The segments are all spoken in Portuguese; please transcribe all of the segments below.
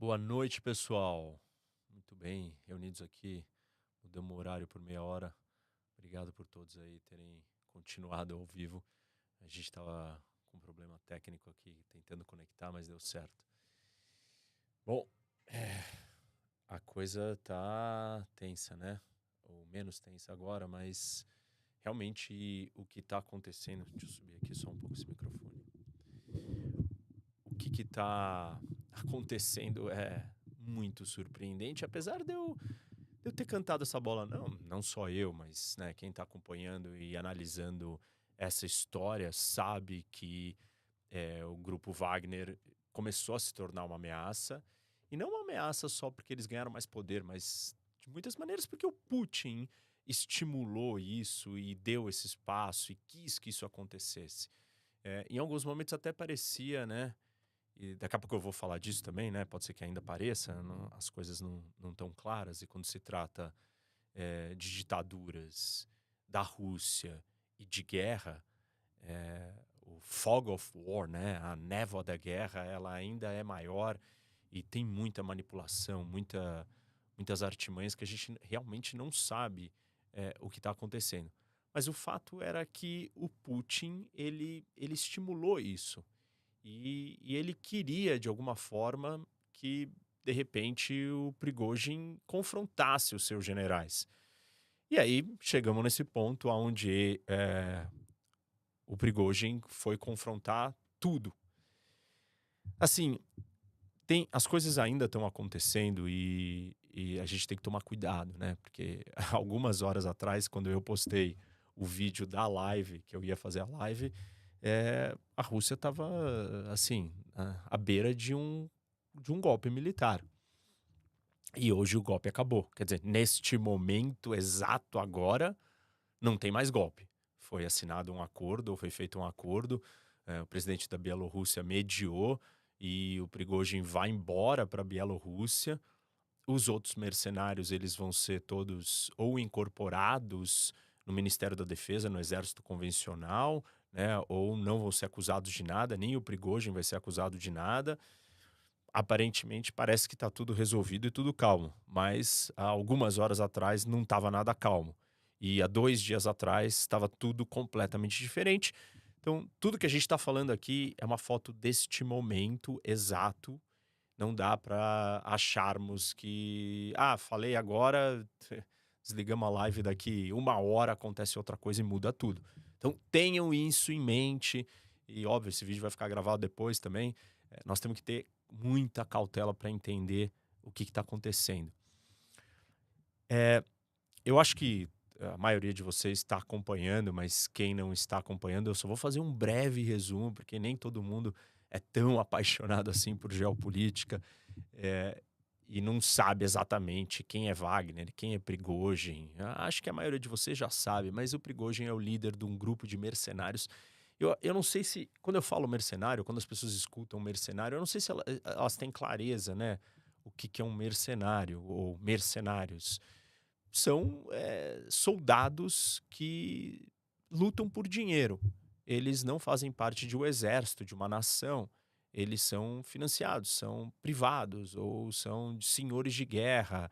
Boa noite, pessoal. Muito bem, reunidos aqui. Mudamos o horário por meia hora. Obrigado por todos aí terem continuado ao vivo. A gente estava com um problema técnico aqui, tentando conectar, mas deu certo. Bom, é, a coisa tá tensa, né? Ou menos tensa agora, mas realmente o que está acontecendo. Deixa eu subir aqui só um pouco esse microfone. O que está acontecendo é muito surpreendente, apesar de eu, de eu ter cantado essa bola, não, não só eu, mas né, quem está acompanhando e analisando essa história sabe que é, o grupo Wagner começou a se tornar uma ameaça. E não uma ameaça só porque eles ganharam mais poder, mas de muitas maneiras porque o Putin estimulou isso e deu esse espaço e quis que isso acontecesse. É, em alguns momentos até parecia, né? E daqui a pouco eu vou falar disso também, né? Pode ser que ainda pareça, não, as coisas não, não tão claras. E quando se trata é, de ditaduras da Rússia e de guerra, é, o fog of war, né? A névoa da guerra, ela ainda é maior e tem muita manipulação, muita, muitas artimanhas que a gente realmente não sabe é, o que está acontecendo. Mas o fato era que o Putin ele, ele estimulou isso e, e ele queria de alguma forma que de repente o Prigozhin confrontasse os seus generais. E aí chegamos nesse ponto onde é, o Prigozhin foi confrontar tudo. Assim, tem as coisas ainda estão acontecendo e, e, a gente tem que tomar cuidado, né? Porque algumas horas atrás, quando eu postei o vídeo da live, que eu ia fazer a live, é, a Rússia estava assim à beira de um de um golpe militar. E hoje o golpe acabou. Quer dizer, neste momento exato agora, não tem mais golpe. Foi assinado um acordo, ou foi feito um acordo. É, o presidente da Bielorrússia mediou e o Prigozhin vai embora para a Bielorrússia. Os outros mercenários eles vão ser todos ou incorporados no Ministério da Defesa, no Exército Convencional, né, ou não vão ser acusados de nada, nem o Prigozhin vai ser acusado de nada. Aparentemente parece que está tudo resolvido e tudo calmo, mas há algumas horas atrás não estava nada calmo. E há dois dias atrás estava tudo completamente diferente. Então, tudo que a gente está falando aqui é uma foto deste momento exato. Não dá para acharmos que, ah, falei agora, desligamos a live daqui uma hora, acontece outra coisa e muda tudo. Então, tenham isso em mente. E, óbvio, esse vídeo vai ficar gravado depois também. É, nós temos que ter muita cautela para entender o que está acontecendo. É, eu acho que a maioria de vocês está acompanhando, mas quem não está acompanhando, eu só vou fazer um breve resumo, porque nem todo mundo é tão apaixonado assim por geopolítica é, e não sabe exatamente quem é Wagner, quem é Prigozhin. Acho que a maioria de vocês já sabe, mas o Prigozhin é o líder de um grupo de mercenários. Eu, eu não sei se, quando eu falo mercenário, quando as pessoas escutam mercenário, eu não sei se elas, elas têm clareza, né? O que, que é um mercenário ou mercenários são é, soldados que lutam por dinheiro. Eles não fazem parte de um exército, de uma nação. Eles são financiados, são privados ou são senhores de guerra.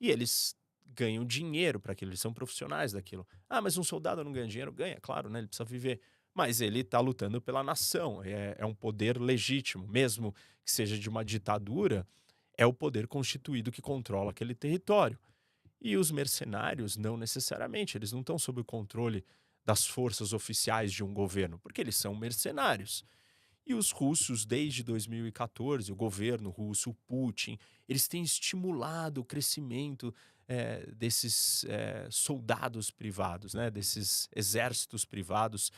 E eles ganham dinheiro para aquilo, eles são profissionais daquilo. Ah, mas um soldado não ganha dinheiro? Ganha, claro, né? Ele precisa viver. Mas ele está lutando pela nação, é, é um poder legítimo, mesmo que seja de uma ditadura, é o poder constituído que controla aquele território. E os mercenários, não necessariamente, eles não estão sob o controle das forças oficiais de um governo, porque eles são mercenários. E os russos, desde 2014, o governo russo, o Putin, eles têm estimulado o crescimento é, desses é, soldados privados, né, desses exércitos privados,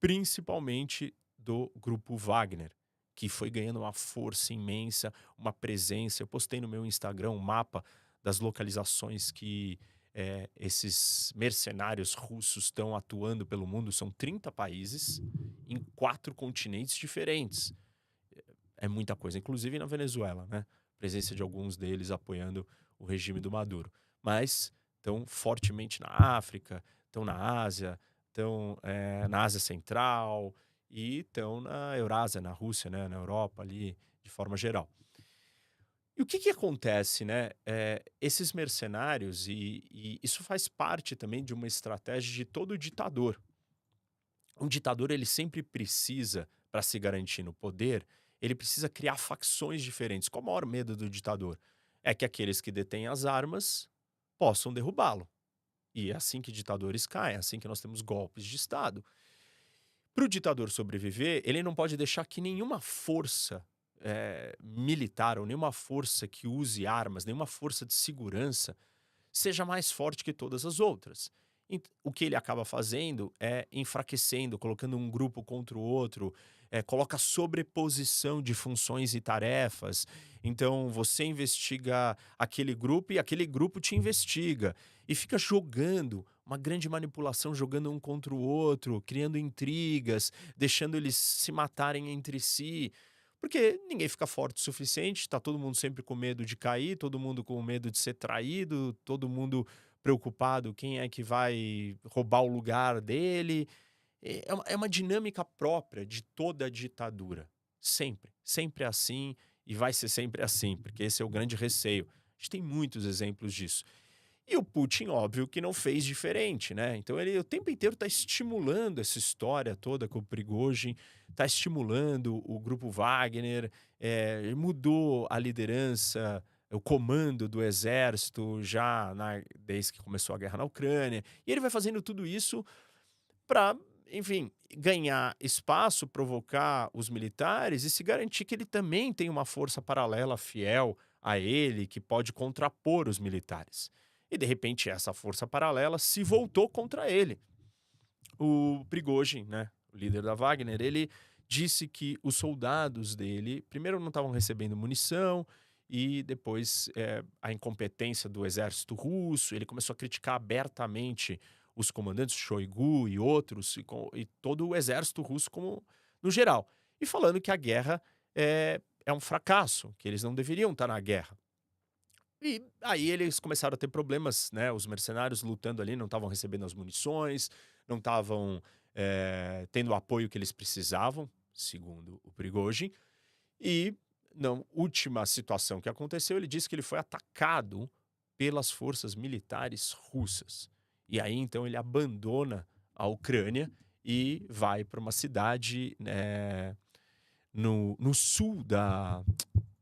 principalmente do grupo Wagner, que foi ganhando uma força imensa, uma presença. Eu postei no meu Instagram um mapa das localizações que é, esses mercenários russos estão atuando pelo mundo. São 30 países em quatro continentes diferentes. É muita coisa, inclusive na Venezuela, né? Presença de alguns deles apoiando o regime do Maduro. Mas estão fortemente na África, estão na Ásia, estão é, na Ásia Central e estão na Eurásia, na Rússia, né? na Europa ali, de forma geral. E o que, que acontece, né? É, esses mercenários, e, e isso faz parte também de uma estratégia de todo ditador. Um ditador, ele sempre precisa, para se garantir no poder, ele precisa criar facções diferentes. Qual o maior medo do ditador? É que aqueles que detêm as armas possam derrubá-lo. E é assim que ditadores caem, é assim que nós temos golpes de Estado. Para o ditador sobreviver, ele não pode deixar que nenhuma força é, militar ou nenhuma força que use armas, nenhuma força de segurança seja mais forte que todas as outras. O que ele acaba fazendo é enfraquecendo, colocando um grupo contra o outro, é, coloca sobreposição de funções e tarefas. Então você investiga aquele grupo e aquele grupo te investiga. E fica jogando uma grande manipulação, jogando um contra o outro, criando intrigas, deixando eles se matarem entre si. Porque ninguém fica forte o suficiente, está todo mundo sempre com medo de cair, todo mundo com medo de ser traído, todo mundo preocupado quem é que vai roubar o lugar dele. É uma, é uma dinâmica própria de toda ditadura. Sempre, sempre é assim e vai ser sempre assim, porque esse é o grande receio. A gente tem muitos exemplos disso. E o Putin, óbvio, que não fez diferente, né? Então ele o tempo inteiro está estimulando essa história toda com o Prigozhin, está estimulando o grupo Wagner, é, mudou a liderança, o comando do exército já na, desde que começou a guerra na Ucrânia. E ele vai fazendo tudo isso para, enfim, ganhar espaço, provocar os militares e se garantir que ele também tem uma força paralela fiel a ele, que pode contrapor os militares. E de repente essa força paralela se voltou contra ele. O Prigozhin, né, o líder da Wagner, ele disse que os soldados dele, primeiro não estavam recebendo munição e depois é, a incompetência do exército russo. Ele começou a criticar abertamente os comandantes Shoigu e outros e, com, e todo o exército russo como no geral e falando que a guerra é, é um fracasso, que eles não deveriam estar na guerra. E aí eles começaram a ter problemas, né? Os mercenários lutando ali não estavam recebendo as munições, não estavam é, tendo o apoio que eles precisavam, segundo o Prigozhin. E na última situação que aconteceu, ele disse que ele foi atacado pelas forças militares russas. E aí então ele abandona a Ucrânia e vai para uma cidade né, no, no sul da,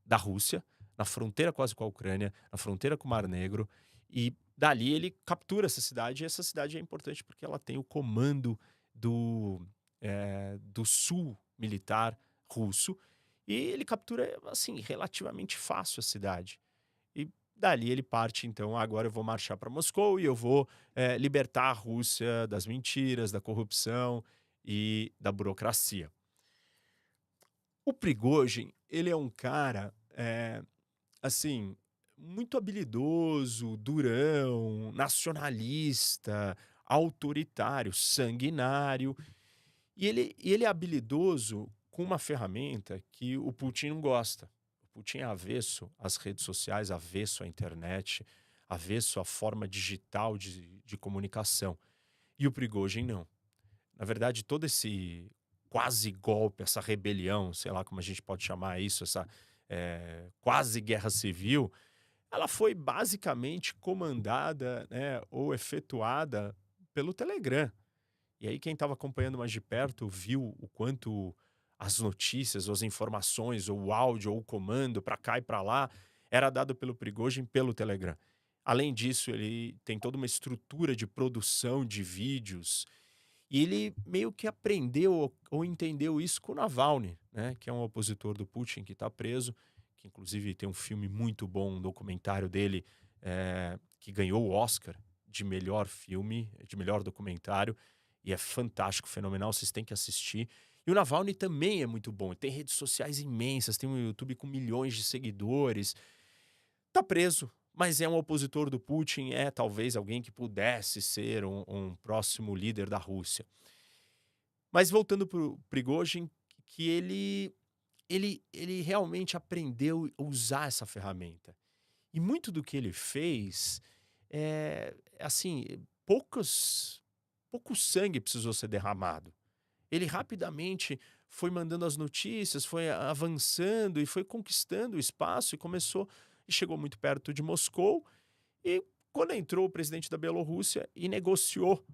da Rússia, na fronteira quase com a Ucrânia, na fronteira com o Mar Negro, e dali ele captura essa cidade, e essa cidade é importante porque ela tem o comando do, é, do sul militar russo, e ele captura, assim, relativamente fácil a cidade. E dali ele parte, então, agora eu vou marchar para Moscou e eu vou é, libertar a Rússia das mentiras, da corrupção e da burocracia. O Prigozhin, ele é um cara é, assim, muito habilidoso, durão, nacionalista, autoritário, sanguinário. E ele, ele é habilidoso com uma ferramenta que o Putin não gosta. O Putin é avesso às redes sociais, avesso à internet, avesso à forma digital de, de comunicação. E o Prigozhin não. Na verdade, todo esse quase golpe, essa rebelião, sei lá como a gente pode chamar isso, essa, é, quase guerra civil, ela foi basicamente comandada né, ou efetuada pelo Telegram. E aí quem estava acompanhando mais de perto viu o quanto as notícias, ou as informações, ou o áudio, ou o comando para cá e para lá era dado pelo Prigozhin pelo Telegram. Além disso, ele tem toda uma estrutura de produção de vídeos e ele meio que aprendeu ou entendeu isso com o Navalny, né, que é um opositor do Putin que está preso, que inclusive tem um filme muito bom, um documentário dele é, que ganhou o Oscar de melhor filme, de melhor documentário, e é fantástico, fenomenal, vocês têm que assistir. E o Navalny também é muito bom, tem redes sociais imensas, tem um YouTube com milhões de seguidores. Tá preso, mas é um opositor do Putin, é talvez alguém que pudesse ser um, um próximo líder da Rússia. Mas voltando para o Prigozhin, que ele, ele, ele realmente aprendeu a usar essa ferramenta. E muito do que ele fez, é, assim, poucos, pouco sangue precisou ser derramado. Ele rapidamente foi mandando as notícias, foi avançando e foi conquistando o espaço e começou e chegou muito perto de Moscou. E quando entrou o presidente da Bielorrússia e negociou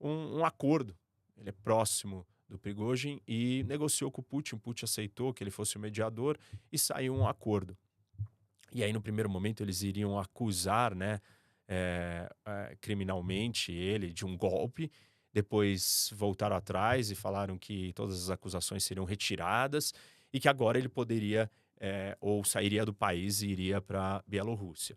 um, um acordo, ele é próximo do Prigozhin e negociou com o Putin. O Putin aceitou que ele fosse o mediador e saiu um acordo. E aí, no primeiro momento, eles iriam acusar né, é, é, criminalmente ele de um golpe. Depois voltaram atrás e falaram que todas as acusações seriam retiradas e que agora ele poderia é, ou sairia do país e iria para Bielorrússia.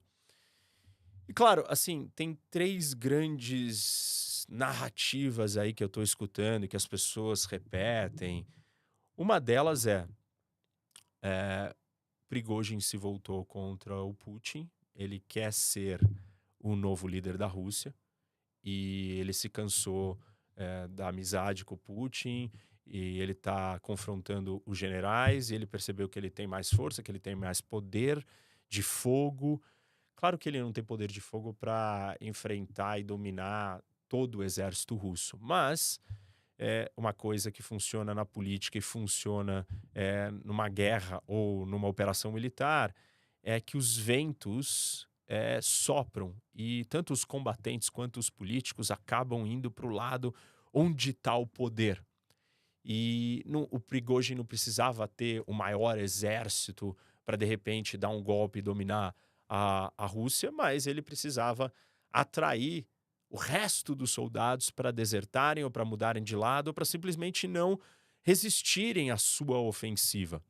E claro, assim, tem três grandes narrativas aí que eu estou escutando que as pessoas repetem. Uma delas é, é se voltou contra o Putin, ele quer ser o novo líder da Rússia e ele se cansou é, da amizade com o Putin e ele está confrontando os generais e ele percebeu que ele tem mais força, que ele tem mais poder de fogo Claro que ele não tem poder de fogo para enfrentar e dominar todo o exército russo, mas é uma coisa que funciona na política e funciona é, numa guerra ou numa operação militar é que os ventos é, sopram e tanto os combatentes quanto os políticos acabam indo para o lado onde está o poder. E o Prigozhin não precisava ter o maior exército para de repente dar um golpe e dominar a, a Rússia, mas ele precisava atrair o resto dos soldados para desertarem ou para mudarem de lado ou para simplesmente não resistirem à sua ofensiva.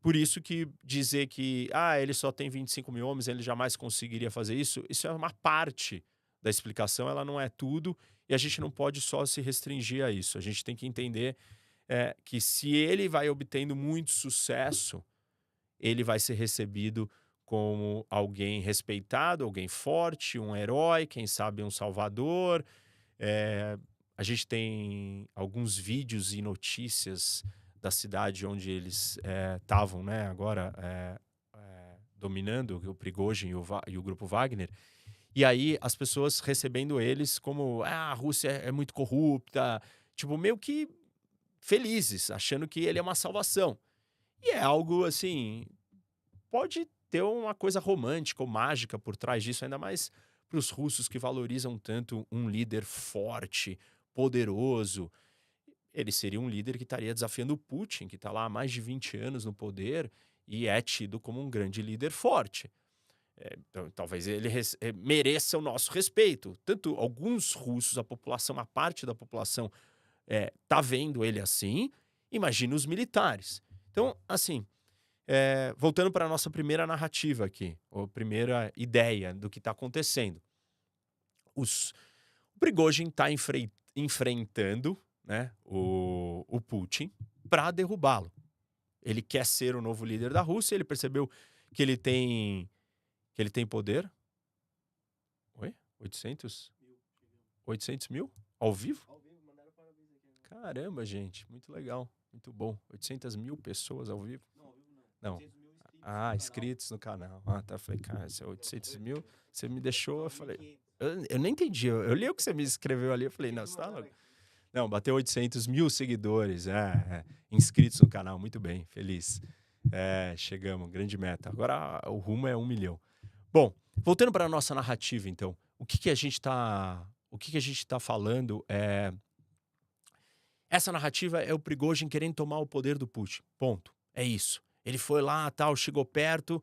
Por isso que dizer que ah, ele só tem 25 mil homens, ele jamais conseguiria fazer isso, isso é uma parte da explicação, ela não é tudo, e a gente não pode só se restringir a isso. A gente tem que entender é, que se ele vai obtendo muito sucesso, ele vai ser recebido como alguém respeitado, alguém forte, um herói, quem sabe um salvador. É, a gente tem alguns vídeos e notícias da cidade onde eles estavam, é, né, agora é, dominando o Prigozhin e o, e o, grupo Wagner. E aí as pessoas recebendo eles como ah, a Rússia é muito corrupta, tipo meio que felizes, achando que ele é uma salvação. E é algo assim, pode ter uma coisa romântica ou mágica por trás disso, ainda mais para os russos que valorizam tanto um líder forte, poderoso. Ele seria um líder que estaria desafiando o Putin, que está lá há mais de 20 anos no poder e é tido como um grande líder forte. É, então, talvez ele é, mereça o nosso respeito. Tanto alguns russos, a população, a parte da população, é, tá vendo ele assim. Imagina os militares. Então, assim, é, voltando para a nossa primeira narrativa aqui, ou primeira ideia do que está acontecendo. Os, o Prigozhin está enfre, enfrentando né, o, o Putin para derrubá-lo. Ele quer ser o novo líder da Rússia, ele percebeu que ele tem que ele tem poder. Oi? 800? 800 mil? Ao vivo? Né? Caramba, gente, muito legal, muito bom. 800 mil pessoas ao vivo. Não. Ah, inscritos no canal. Ah, tá. Falei, cara, é 800 mil, você me deixou. Eu falei, eu, eu nem entendi. Eu, eu, li o que você me escreveu ali. Eu falei, não, você tá louco. Não, bateu 800 mil seguidores, é, é, inscritos no canal. Muito bem, feliz. É, chegamos, grande meta. Agora o rumo é um milhão. Bom, voltando para a nossa narrativa, então. O que, que a gente está. O que, que a gente está falando é. Essa narrativa é o Prigozhin querendo tomar o poder do Putin. Ponto. É isso. Ele foi lá, tal, chegou perto.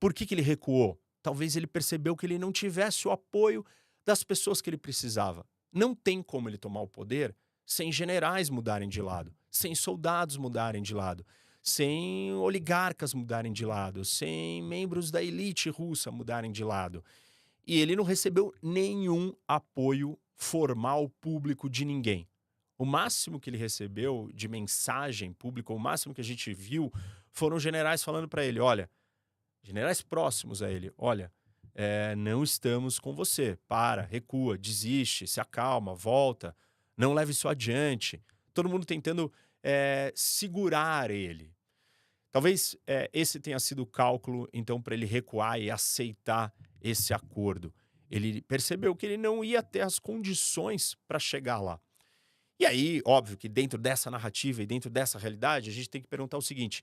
Por que, que ele recuou? Talvez ele percebeu que ele não tivesse o apoio das pessoas que ele precisava. Não tem como ele tomar o poder sem generais mudarem de lado, sem soldados mudarem de lado, sem oligarcas mudarem de lado, sem membros da elite russa mudarem de lado. E ele não recebeu nenhum apoio formal público de ninguém. O máximo que ele recebeu de mensagem pública, o máximo que a gente viu foram generais falando para ele: olha, generais próximos a ele, olha, é, não estamos com você, para, recua, desiste, se acalma, volta, não leve isso adiante. Todo mundo tentando é, segurar ele. Talvez é, esse tenha sido o cálculo, então, para ele recuar e aceitar esse acordo. Ele percebeu que ele não ia ter as condições para chegar lá. E aí, óbvio que dentro dessa narrativa e dentro dessa realidade, a gente tem que perguntar o seguinte: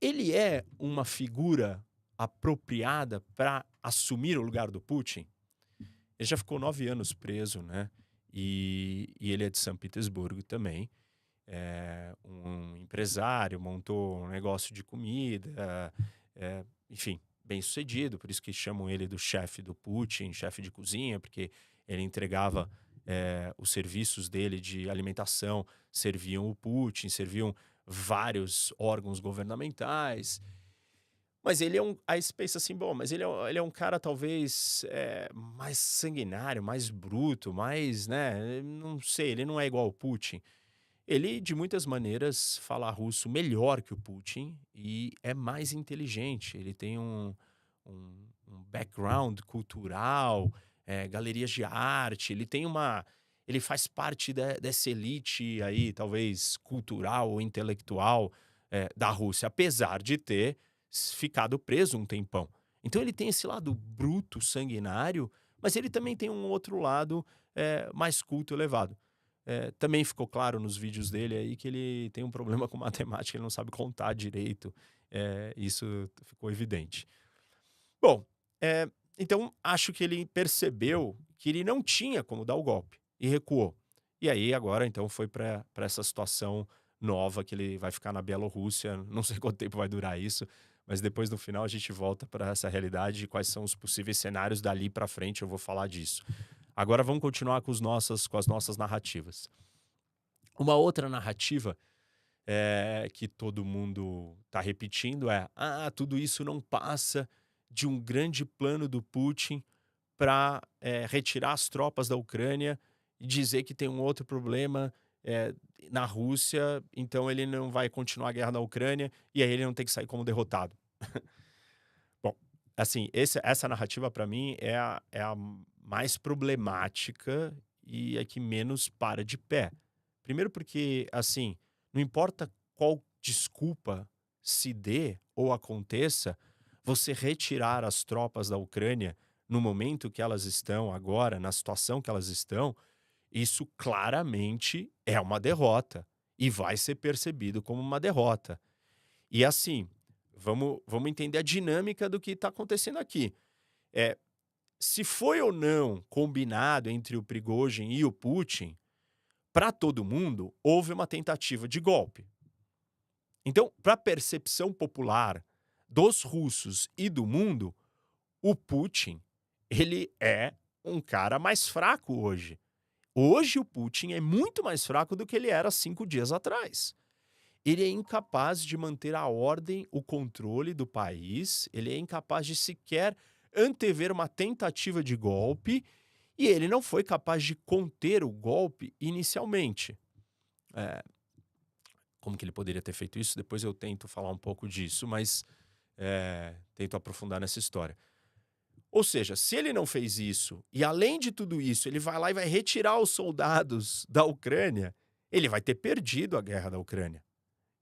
ele é uma figura apropriada para assumir o lugar do Putin? Ele já ficou nove anos preso, né? E, e ele é de São Petersburgo também. É um empresário, montou um negócio de comida, é, enfim, bem sucedido, por isso que chamam ele do chefe do Putin, chefe de cozinha, porque ele entregava é, os serviços dele de alimentação, serviam o Putin, serviam vários órgãos governamentais. Mas ele é um. Aí você pensa assim, bom, mas ele é, ele é um cara talvez é, mais sanguinário, mais bruto, mais, né? Não sei, ele não é igual ao Putin. Ele, de muitas maneiras, fala russo melhor que o Putin e é mais inteligente. Ele tem um, um, um background cultural, é, galerias de arte, ele tem uma. Ele faz parte de, dessa elite aí, talvez cultural ou intelectual é, da Rússia, apesar de ter ficado preso um tempão. Então ele tem esse lado bruto, sanguinário, mas ele também tem um outro lado é, mais culto, elevado. É, também ficou claro nos vídeos dele aí que ele tem um problema com matemática, ele não sabe contar direito. É, isso ficou evidente. Bom, é, então acho que ele percebeu que ele não tinha como dar o golpe e recuou. E aí agora então foi para essa situação nova que ele vai ficar na Bielorrússia. Não sei quanto tempo vai durar isso, mas depois no final a gente volta para essa realidade e quais são os possíveis cenários dali para frente, eu vou falar disso. Agora vamos continuar com, os nossas, com as nossas narrativas. Uma outra narrativa é, que todo mundo está repetindo é: ah, tudo isso não passa de um grande plano do Putin para é, retirar as tropas da Ucrânia e dizer que tem um outro problema é, na Rússia, então ele não vai continuar a guerra na Ucrânia e aí ele não tem que sair como derrotado. Bom, assim, esse, essa narrativa para mim é a, é a mais problemática e é que menos para de pé. Primeiro porque, assim, não importa qual desculpa se dê ou aconteça, você retirar as tropas da Ucrânia no momento que elas estão agora, na situação que elas estão, isso claramente é uma derrota e vai ser percebido como uma derrota. E assim, vamos, vamos entender a dinâmica do que está acontecendo aqui. É, se foi ou não combinado entre o Prigozhin e o Putin, para todo mundo, houve uma tentativa de golpe. Então, para a percepção popular dos russos e do mundo, o Putin, ele é um cara mais fraco hoje. Hoje o Putin é muito mais fraco do que ele era cinco dias atrás. Ele é incapaz de manter a ordem, o controle do país, ele é incapaz de sequer antever uma tentativa de golpe e ele não foi capaz de conter o golpe inicialmente. É, como que ele poderia ter feito isso? Depois eu tento falar um pouco disso, mas é, tento aprofundar nessa história. Ou seja, se ele não fez isso, e além de tudo isso, ele vai lá e vai retirar os soldados da Ucrânia, ele vai ter perdido a guerra da Ucrânia.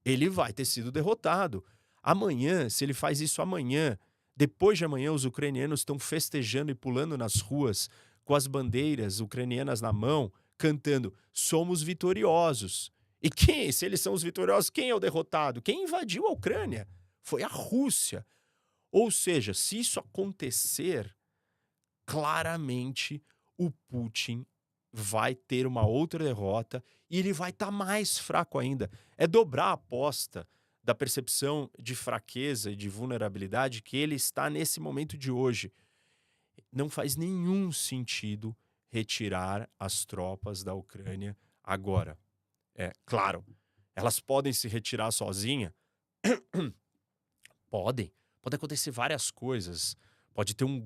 Ele vai ter sido derrotado. Amanhã, se ele faz isso amanhã, depois de amanhã, os ucranianos estão festejando e pulando nas ruas com as bandeiras ucranianas na mão, cantando: Somos vitoriosos. E quem, se eles são os vitoriosos, quem é o derrotado? Quem invadiu a Ucrânia? Foi a Rússia. Ou seja, se isso acontecer, claramente o Putin vai ter uma outra derrota e ele vai estar tá mais fraco ainda. É dobrar a aposta da percepção de fraqueza e de vulnerabilidade que ele está nesse momento de hoje. Não faz nenhum sentido retirar as tropas da Ucrânia agora. É claro, elas podem se retirar sozinha? podem pode acontecer várias coisas. Pode ter um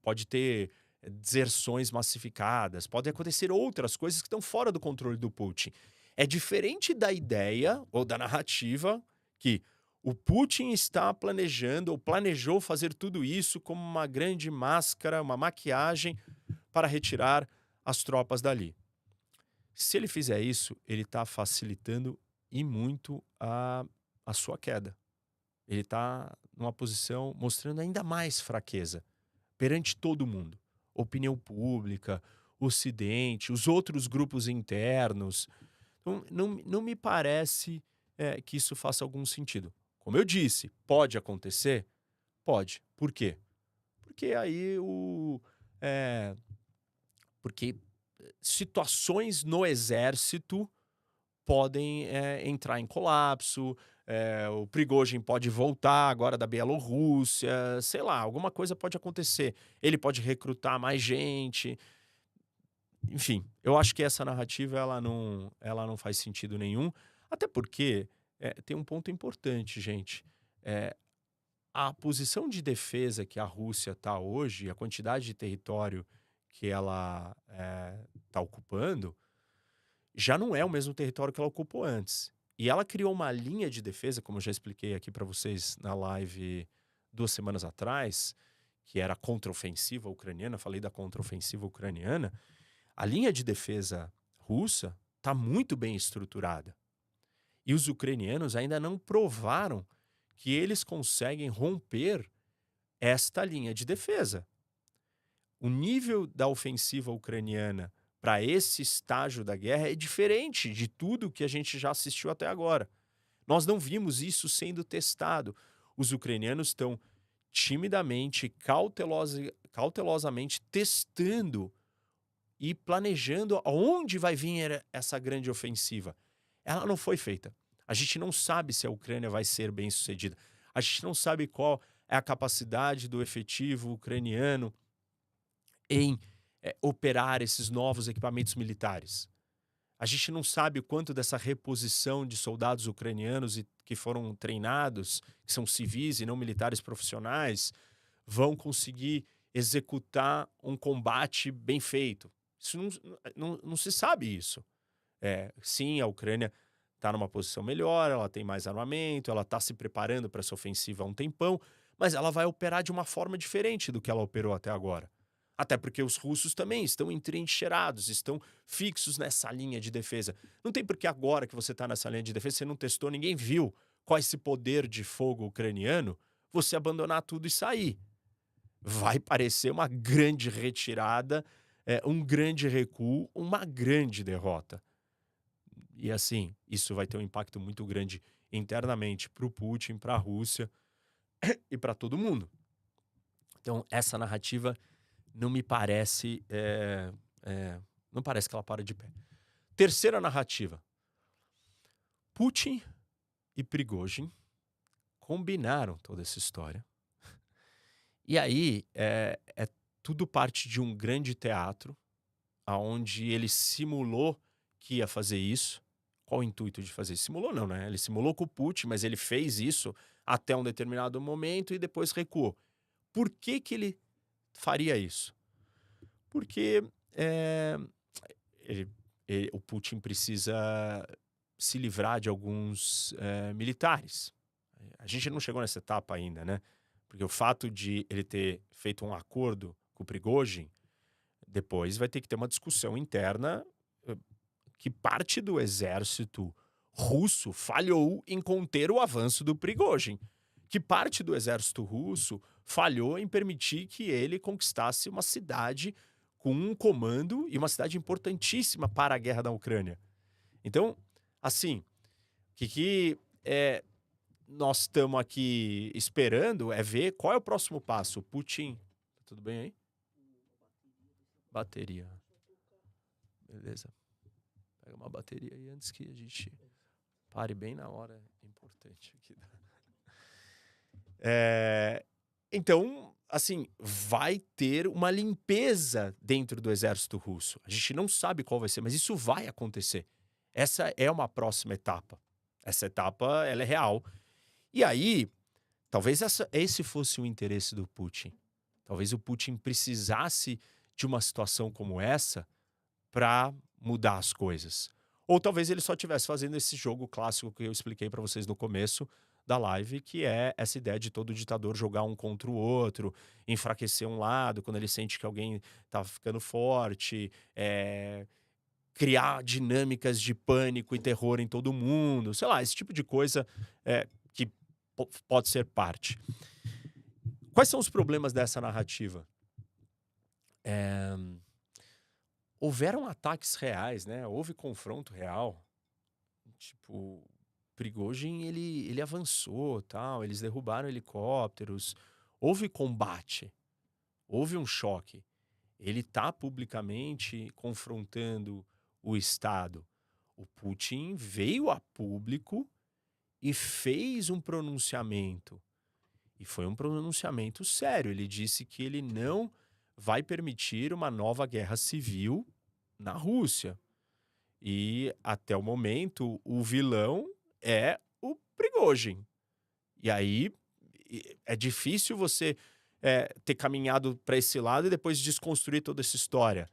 pode ter deserções massificadas, pode acontecer outras coisas que estão fora do controle do Putin. É diferente da ideia ou da narrativa que o Putin está planejando ou planejou fazer tudo isso como uma grande máscara, uma maquiagem para retirar as tropas dali. Se ele fizer isso, ele está facilitando e muito a, a sua queda. Ele está numa posição mostrando ainda mais fraqueza perante todo mundo. Opinião pública, Ocidente, os outros grupos internos. Então, não, não me parece é, que isso faça algum sentido. Como eu disse, pode acontecer? Pode. Por quê? Porque aí o. É, porque situações no exército podem é, entrar em colapso, é, o Prigozhin pode voltar agora da Bielorrússia, sei lá, alguma coisa pode acontecer. Ele pode recrutar mais gente. Enfim, eu acho que essa narrativa ela não, ela não faz sentido nenhum, até porque é, tem um ponto importante, gente. É, a posição de defesa que a Rússia está hoje, a quantidade de território que ela está é, ocupando, já não é o mesmo território que ela ocupou antes. E ela criou uma linha de defesa, como eu já expliquei aqui para vocês na live duas semanas atrás, que era a contraofensiva ucraniana, falei da contraofensiva ucraniana. A linha de defesa russa está muito bem estruturada. E os ucranianos ainda não provaram que eles conseguem romper esta linha de defesa. O nível da ofensiva ucraniana para esse estágio da guerra é diferente de tudo que a gente já assistiu até agora. Nós não vimos isso sendo testado. Os ucranianos estão timidamente, cautelosa, cautelosamente testando e planejando aonde vai vir essa grande ofensiva. Ela não foi feita. A gente não sabe se a Ucrânia vai ser bem sucedida. A gente não sabe qual é a capacidade do efetivo ucraniano em é, operar esses novos equipamentos militares. A gente não sabe quanto dessa reposição de soldados ucranianos e, que foram treinados, que são civis e não militares profissionais, vão conseguir executar um combate bem feito. Isso não, não, não se sabe isso. É, sim, a Ucrânia está numa posição melhor, ela tem mais armamento, ela está se preparando para essa ofensiva há um tempão, mas ela vai operar de uma forma diferente do que ela operou até agora. Até porque os russos também estão entrincheirados, estão fixos nessa linha de defesa. Não tem porque agora que você está nessa linha de defesa, você não testou, ninguém viu qual é esse poder de fogo ucraniano, você abandonar tudo e sair. Vai parecer uma grande retirada, é, um grande recuo, uma grande derrota. E assim, isso vai ter um impacto muito grande internamente para o Putin, para a Rússia e para todo mundo. Então, essa narrativa não me parece. É, é, não parece que ela para de pé. Terceira narrativa. Putin e Prigozhin combinaram toda essa história. E aí é, é tudo parte de um grande teatro, aonde ele simulou que ia fazer isso. Qual o intuito de fazer? Simulou não, né? Ele simulou com o Putin, mas ele fez isso até um determinado momento e depois recuou. Por que, que ele faria isso? Porque é, ele, ele, o Putin precisa se livrar de alguns é, militares. A gente não chegou nessa etapa ainda, né? Porque o fato de ele ter feito um acordo com o Prigozhin, depois vai ter que ter uma discussão interna que parte do exército russo falhou em conter o avanço do Prigozhin, que parte do exército russo falhou em permitir que ele conquistasse uma cidade com um comando e uma cidade importantíssima para a guerra da Ucrânia. Então, assim, o que, que é, nós estamos aqui esperando é ver qual é o próximo passo. Putin. Tá tudo bem aí? Bateria. Beleza. Pega uma bateria aí antes que a gente pare bem na hora. É importante aqui. É, então, assim, vai ter uma limpeza dentro do exército russo. A gente não sabe qual vai ser, mas isso vai acontecer. Essa é uma próxima etapa. Essa etapa, ela é real. E aí, talvez essa, esse fosse o interesse do Putin. Talvez o Putin precisasse de uma situação como essa para mudar as coisas. Ou talvez ele só estivesse fazendo esse jogo clássico que eu expliquei para vocês no começo, da live, que é essa ideia de todo ditador jogar um contra o outro, enfraquecer um lado quando ele sente que alguém está ficando forte, é, criar dinâmicas de pânico e terror em todo mundo, sei lá, esse tipo de coisa é, que pode ser parte. Quais são os problemas dessa narrativa? É, houveram ataques reais, né? Houve confronto real. tipo, Prigozhin, ele, ele avançou, tal, eles derrubaram helicópteros, houve combate, houve um choque. Ele está publicamente confrontando o Estado. O Putin veio a público e fez um pronunciamento. E foi um pronunciamento sério. Ele disse que ele não vai permitir uma nova guerra civil na Rússia. E até o momento, o vilão é o Prigozhin. E aí é difícil você é, ter caminhado para esse lado e depois desconstruir toda essa história.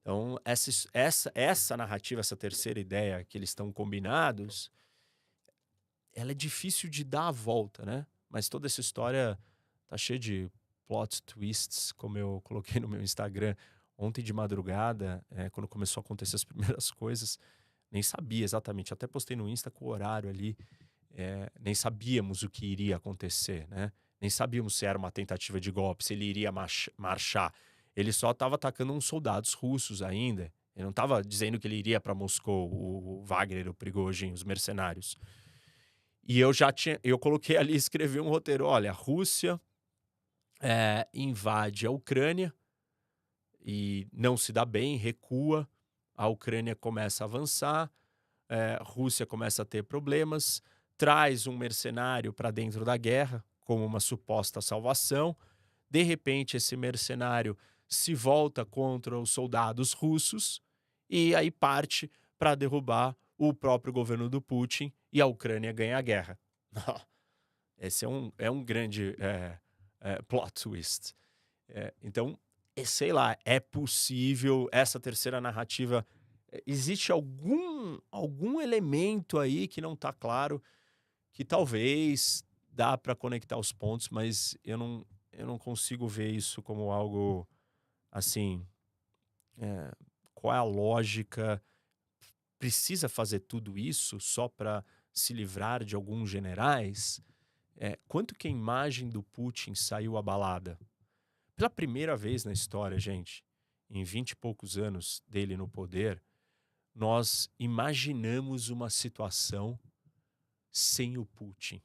Então, essa, essa, essa narrativa, essa terceira ideia que eles estão combinados, ela é difícil de dar a volta, né? Mas toda essa história tá cheia de plot twists, como eu coloquei no meu Instagram ontem de madrugada, é, quando começou a acontecer as primeiras coisas, nem sabia exatamente. Até postei no Insta com o horário ali, é, nem sabíamos o que iria acontecer, né? Nem sabíamos se era uma tentativa de golpe, se ele iria marchar. Ele só estava atacando uns soldados russos ainda. Ele não estava dizendo que ele iria para Moscou, o Wagner, o Prigozhin, os mercenários. E eu já tinha, eu coloquei ali, escrevi um roteiro. Olha, a Rússia é, invade a Ucrânia e não se dá bem, recua. A Ucrânia começa a avançar, é, Rússia começa a ter problemas, traz um mercenário para dentro da guerra, como uma suposta salvação. De repente, esse mercenário se volta contra os soldados russos e aí parte para derrubar o próprio governo do Putin e a Ucrânia ganha a guerra. Esse é um, é um grande é, é, plot twist. É, então, sei lá, é possível essa terceira narrativa. É, existe algum, algum elemento aí que não está claro, que talvez dá para conectar os pontos, mas eu não, eu não consigo ver isso como algo assim. É, qual é a lógica? Precisa fazer tudo isso só para se livrar de alguns generais? É, quanto que a imagem do Putin saiu abalada? Pela primeira vez na história, gente, em vinte e poucos anos dele no poder, nós imaginamos uma situação sem o Putin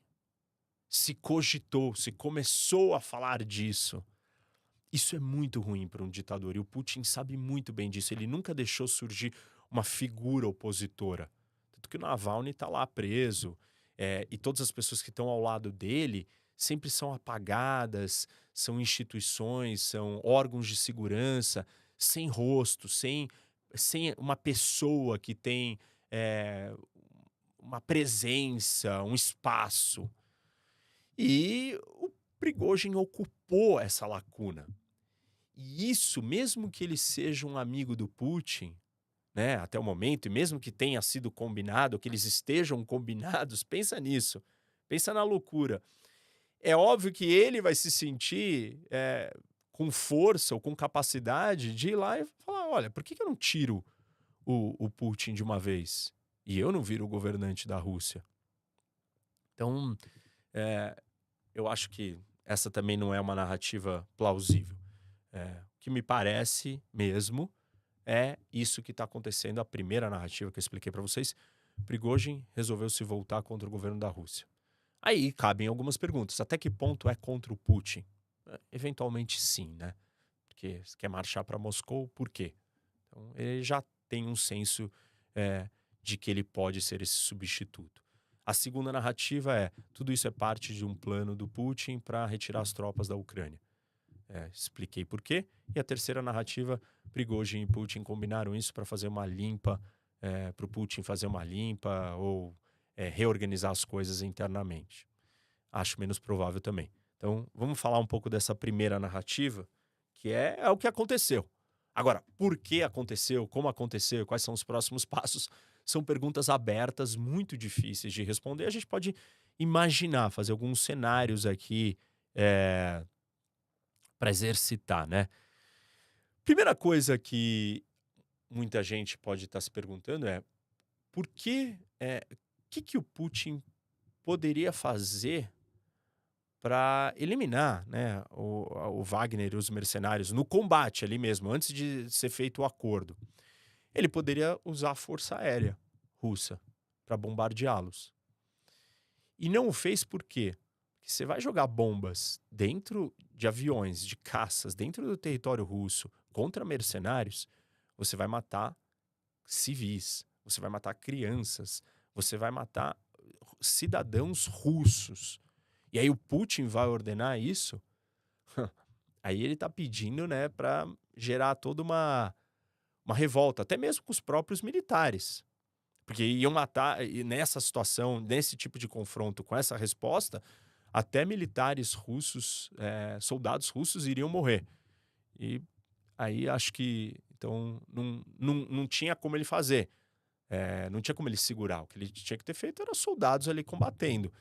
se cogitou, se começou a falar disso. Isso é muito ruim para um ditador e o Putin sabe muito bem disso. Ele nunca deixou surgir uma figura opositora. Tanto que o Navalny está lá preso é, e todas as pessoas que estão ao lado dele sempre são apagadas, são instituições, são órgãos de segurança sem rosto, sem, sem uma pessoa que tem é, uma presença, um espaço. E o Prigozhin ocupou essa lacuna. E isso, mesmo que ele seja um amigo do Putin, né, até o momento, e mesmo que tenha sido combinado, que eles estejam combinados, pensa nisso, pensa na loucura. É óbvio que ele vai se sentir é, com força ou com capacidade de ir lá e falar: olha, por que, que eu não tiro o, o Putin de uma vez? E eu não viro o governante da Rússia. Então, é, eu acho que essa também não é uma narrativa plausível. É, o que me parece mesmo é isso que está acontecendo, a primeira narrativa que eu expliquei para vocês. Prigozhin resolveu se voltar contra o governo da Rússia. Aí cabem algumas perguntas. Até que ponto é contra o Putin? É, eventualmente sim, né? Porque se quer marchar para Moscou, por quê? Então, ele já tem um senso é, de que ele pode ser esse substituto. A segunda narrativa é: tudo isso é parte de um plano do Putin para retirar as tropas da Ucrânia. É, expliquei por quê. E a terceira narrativa: Prigozhin e Putin combinaram isso para fazer uma limpa, é, para o Putin fazer uma limpa ou é, reorganizar as coisas internamente. Acho menos provável também. Então, vamos falar um pouco dessa primeira narrativa, que é, é o que aconteceu. Agora, por que aconteceu, como aconteceu, quais são os próximos passos? são perguntas abertas, muito difíceis de responder. A gente pode imaginar, fazer alguns cenários aqui é, para exercitar, né? Primeira coisa que muita gente pode estar tá se perguntando é por que, é, que, que o Putin poderia fazer para eliminar né, o, o Wagner e os mercenários no combate ali mesmo, antes de ser feito o acordo ele poderia usar a força aérea russa. para bombardeá-los. E não o fez por quê? Porque você vai jogar bombas dentro de aviões, de caças, dentro do território russo, contra mercenários, você vai matar civis, você vai matar crianças, você vai matar cidadãos russos. E aí o Putin vai ordenar isso? aí ele está pedindo, né, para gerar toda uma uma revolta, até mesmo com os próprios militares. Porque iam matar, e nessa situação, nesse tipo de confronto, com essa resposta, até militares russos, é, soldados russos iriam morrer. E aí acho que, então, não, não, não tinha como ele fazer. É, não tinha como ele segurar. O que ele tinha que ter feito era soldados ali combatendo.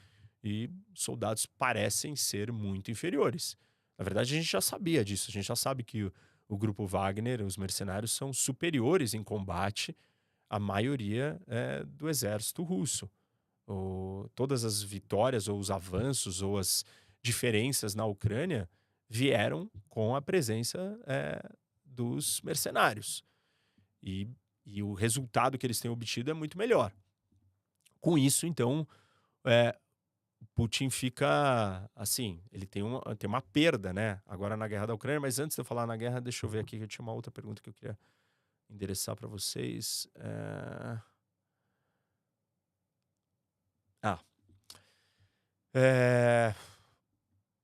E soldados parecem ser muito inferiores. Na verdade, a gente já sabia disso. A gente já sabe que o grupo Wagner, os mercenários, são superiores em combate à maioria é, do exército russo. O, todas as vitórias, ou os avanços, ou as diferenças na Ucrânia vieram com a presença é, dos mercenários. E, e, o resultado que eles têm obtido é muito melhor. Com isso, então, é, Putin fica assim, ele tem uma, tem uma perda, né? Agora na guerra da Ucrânia, mas antes de eu falar na guerra, deixa eu ver aqui que eu tinha uma outra pergunta que eu queria endereçar para vocês. É... Ah. É...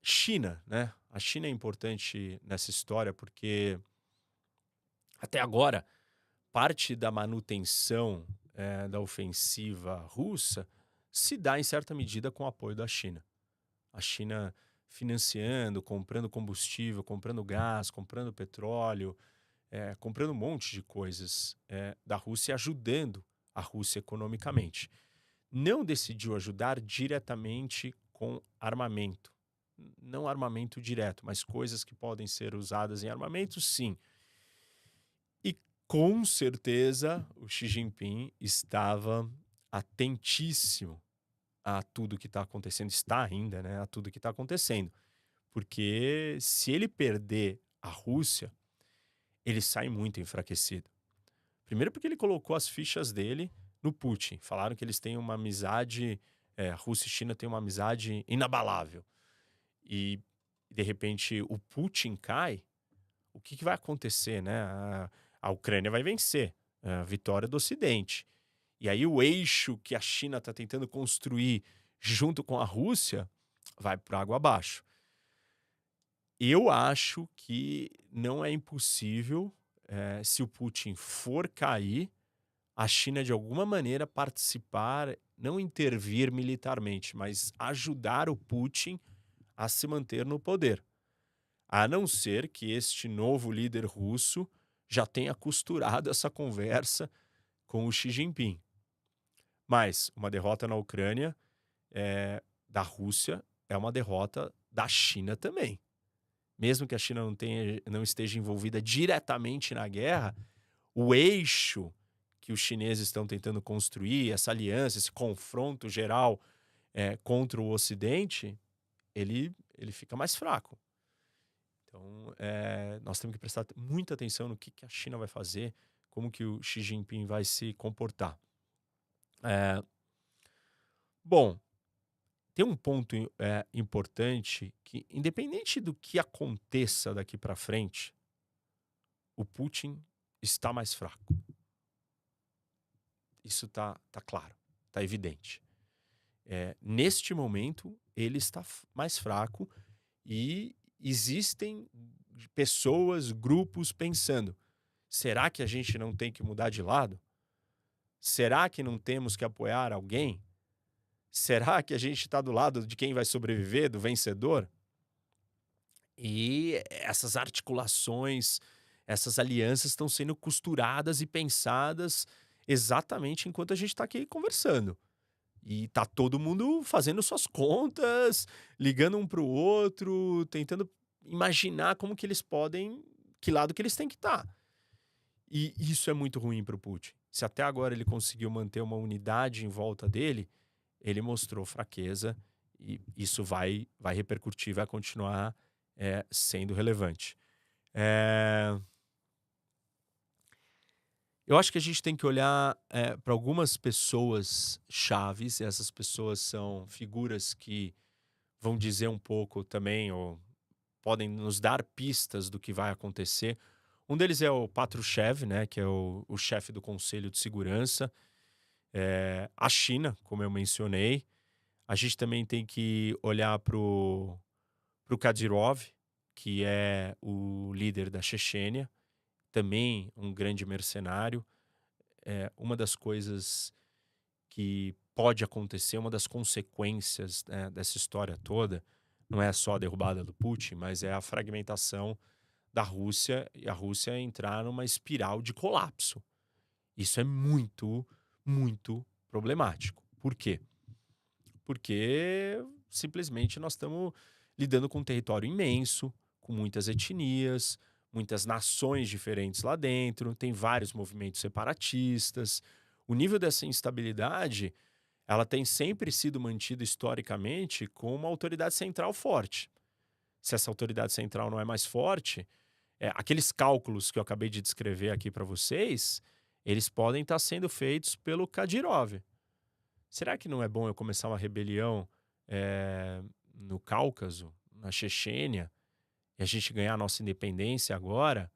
China, né? A China é importante nessa história porque até agora parte da manutenção é, da ofensiva russa se dá em certa medida com o apoio da China. A China financiando, comprando combustível, comprando gás, comprando petróleo, é, comprando um monte de coisas é, da Rússia, ajudando a Rússia economicamente. Não decidiu ajudar diretamente com armamento. Não armamento direto, mas coisas que podem ser usadas em armamento, sim. Com certeza o Xi Jinping estava atentíssimo a tudo que está acontecendo, está ainda, né, a tudo que está acontecendo. Porque se ele perder a Rússia, ele sai muito enfraquecido. Primeiro porque ele colocou as fichas dele no Putin. Falaram que eles têm uma amizade, é, a Rússia e China têm uma amizade inabalável. E de repente o Putin cai, o que, que vai acontecer, né? A, a Ucrânia vai vencer, a vitória do Ocidente. E aí o eixo que a China está tentando construir junto com a Rússia vai para água abaixo. Eu acho que não é impossível, é, se o Putin for cair, a China de alguma maneira participar, não intervir militarmente, mas ajudar o Putin a se manter no poder. A não ser que este novo líder russo já tenha costurado essa conversa com o Xi Jinping. Mas uma derrota na Ucrânia é, da Rússia é uma derrota da China também. Mesmo que a China não, tenha, não esteja envolvida diretamente na guerra, o eixo que os chineses estão tentando construir, essa aliança, esse confronto geral é, contra o Ocidente, ele, ele fica mais fraco. Então, é, nós temos que prestar muita atenção no que, que a China vai fazer, como que o Xi Jinping vai se comportar. É, bom, tem um ponto é, importante que, independente do que aconteça daqui para frente, o Putin está mais fraco. Isso está tá claro, está evidente. É, neste momento, ele está mais fraco e existem pessoas, grupos pensando: será que a gente não tem que mudar de lado? Será que não temos que apoiar alguém? Será que a gente está do lado de quem vai sobreviver, do vencedor? E essas articulações, essas alianças estão sendo costuradas e pensadas exatamente enquanto a gente está aqui conversando. E tá todo mundo fazendo suas contas, ligando um para o outro, tentando imaginar como que eles podem, que lado que eles têm que estar. Tá. E isso é muito ruim para o Putin. Se até agora ele conseguiu manter uma unidade em volta dele, ele mostrou fraqueza e isso vai, vai repercutir, vai continuar é, sendo relevante. É... Eu acho que a gente tem que olhar é, para algumas pessoas chaves, e essas pessoas são figuras que vão dizer um pouco também, ou podem nos dar pistas do que vai acontecer. Um deles é o Patrushev, né, que é o, o chefe do Conselho de Segurança. É, a China, como eu mencionei. A gente também tem que olhar para o Kadyrov, que é o líder da Chechênia, também um grande mercenário. É, uma das coisas que pode acontecer, uma das consequências né, dessa história toda, não é só a derrubada do Putin, mas é a fragmentação da Rússia e a Rússia entrar numa espiral de colapso. Isso é muito, muito problemático. Por quê? Porque simplesmente nós estamos lidando com um território imenso, com muitas etnias, muitas nações diferentes lá dentro, tem vários movimentos separatistas. O nível dessa instabilidade, ela tem sempre sido mantida historicamente com uma autoridade central forte. Se essa autoridade central não é mais forte, é, aqueles cálculos que eu acabei de descrever aqui para vocês, eles podem estar tá sendo feitos pelo Kadyrov. Será que não é bom eu começar uma rebelião é, no Cáucaso, na Chechênia, e a gente ganhar a nossa independência agora,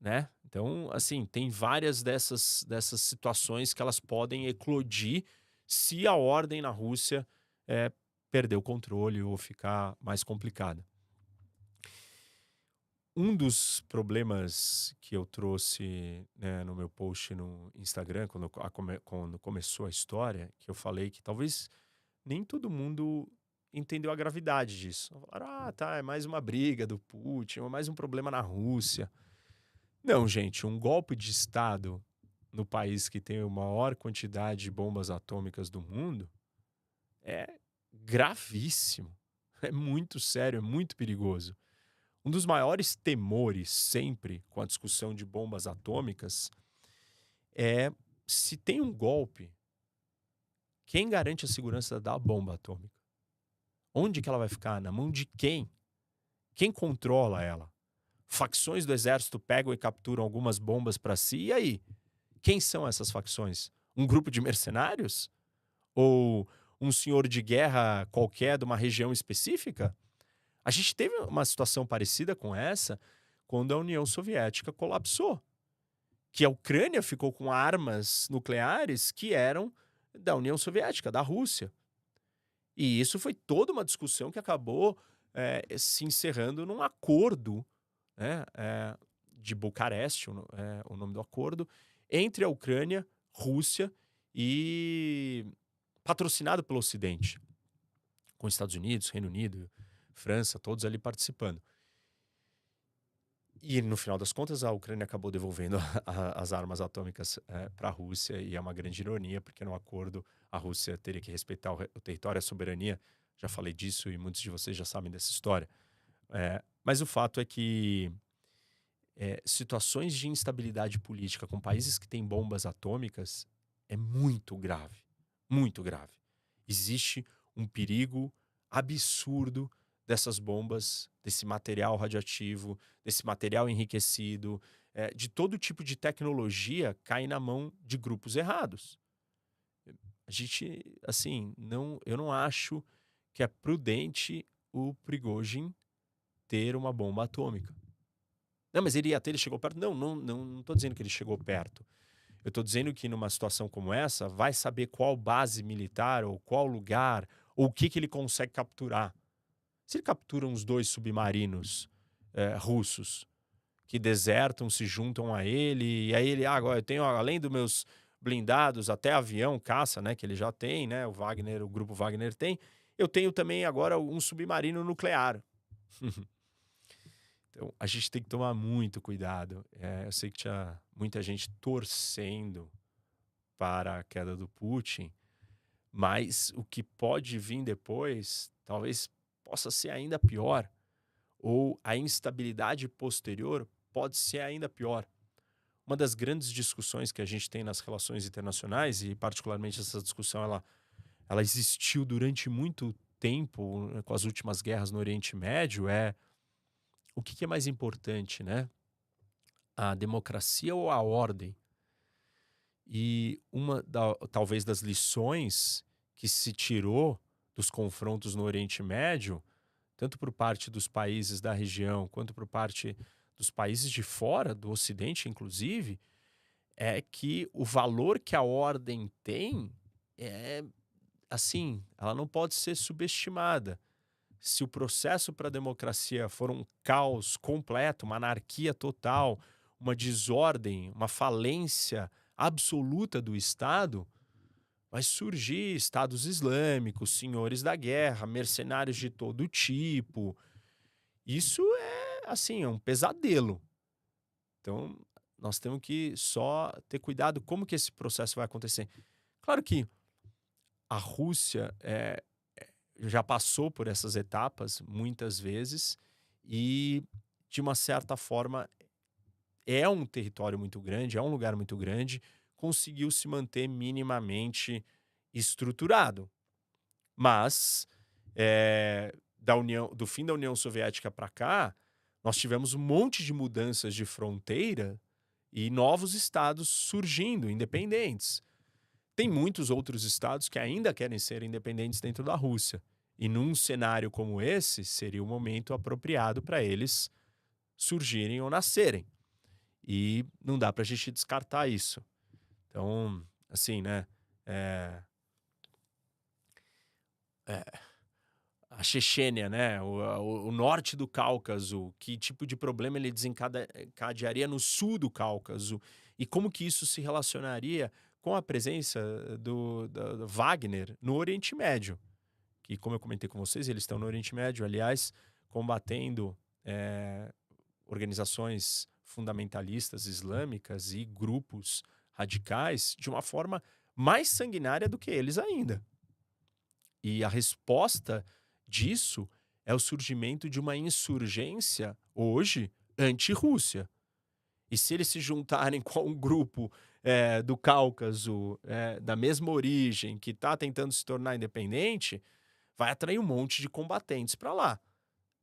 né? Então, assim, tem várias dessas, dessas situações que elas podem eclodir se a ordem na Rússia é, perder o controle ou ficar mais complicada. Um dos problemas que eu trouxe né, no meu post no Instagram, quando, a, quando começou a história, que eu falei que talvez nem todo mundo entendeu a gravidade disso. Falaram, ah, tá, é mais uma briga do Putin, é mais um problema na Rússia. Não, gente, um golpe de Estado no país que tem a maior quantidade de bombas atômicas do mundo é gravíssimo. É muito sério, é muito perigoso. Um dos maiores temores sempre com a discussão de bombas atômicas é se tem um golpe, quem garante a segurança da bomba atômica? Onde que ela vai ficar? Na mão de quem? Quem controla ela? Facções do exército pegam e capturam algumas bombas para si. E aí? Quem são essas facções? Um grupo de mercenários? Ou um senhor de guerra qualquer de uma região específica? A gente teve uma situação parecida com essa quando a União Soviética colapsou. Que a Ucrânia ficou com armas nucleares que eram da União Soviética, da Rússia. E isso foi toda uma discussão que acabou é, se encerrando num acordo né, é, de Bucareste, o, é, o nome do acordo, entre a Ucrânia, Rússia e patrocinado pelo Ocidente, com Estados Unidos, Reino Unido, França, todos ali participando. E no final das contas, a Ucrânia acabou devolvendo a, a, as armas atômicas é, para a Rússia, e é uma grande ironia, porque no acordo a Rússia teria que respeitar o, o território, a soberania. Já falei disso e muitos de vocês já sabem dessa história. É, mas o fato é que é, situações de instabilidade política com países que têm bombas atômicas é muito grave. Muito grave. Existe um perigo absurdo dessas bombas, desse material radioativo, desse material enriquecido, é, de todo tipo de tecnologia cair na mão de grupos errados. A gente, assim, não, eu não acho que é prudente o Prigozhin ter uma bomba atômica. Não, mas ele ia ter, ele chegou perto. Não, não, não, não tô dizendo que ele chegou perto. Eu estou dizendo que numa situação como essa, vai saber qual base militar ou qual lugar ou o que, que ele consegue capturar. Se ele captura uns dois submarinos é, russos que desertam, se juntam a ele, e aí ele, ah, agora eu tenho, além dos meus blindados, até avião, caça, né, que ele já tem, né, o Wagner, o grupo Wagner tem, eu tenho também agora um submarino nuclear. então, a gente tem que tomar muito cuidado. É, eu sei que tinha muita gente torcendo para a queda do Putin, mas o que pode vir depois, talvez possa ser ainda pior, ou a instabilidade posterior pode ser ainda pior. Uma das grandes discussões que a gente tem nas relações internacionais, e particularmente essa discussão ela, ela existiu durante muito tempo né, com as últimas guerras no Oriente Médio, é o que, que é mais importante, né? A democracia ou a ordem? E uma da, talvez das lições que se tirou dos confrontos no Oriente Médio, tanto por parte dos países da região quanto por parte dos países de fora, do Ocidente inclusive, é que o valor que a ordem tem é assim, ela não pode ser subestimada. Se o processo para a democracia for um caos completo, uma anarquia total, uma desordem, uma falência absoluta do Estado, vai surgir estados islâmicos, senhores da guerra, mercenários de todo tipo. Isso é assim, é um pesadelo. Então, nós temos que só ter cuidado como que esse processo vai acontecer. Claro que a Rússia é, já passou por essas etapas muitas vezes e, de uma certa forma, é um território muito grande, é um lugar muito grande, conseguiu se manter minimamente estruturado. Mas, é, da União, do fim da União Soviética para cá, nós tivemos um monte de mudanças de fronteira e novos estados surgindo, independentes. Tem muitos outros estados que ainda querem ser independentes dentro da Rússia. E num cenário como esse, seria o momento apropriado para eles surgirem ou nascerem. E não dá para a gente descartar isso. Então, assim, né? É... É... A Chechênia, né? O, o, o, norte do Cáucaso, que tipo de problema ele desencadearia no sul do Cáucaso e como que isso se relacionaria com a presença do, do, do Wagner no Oriente Médio, que, como eu comentei com vocês, eles estão no Oriente Médio, aliás, combatendo é, organizações fundamentalistas islâmicas e grupos radicais de uma forma mais sanguinária do que eles ainda. E a resposta disso é o surgimento de uma insurgência hoje anti-Rússia. E se eles se juntarem com um grupo é, do Cáucaso, é, da mesma origem, que está tentando se tornar independente, vai atrair um monte de combatentes para lá.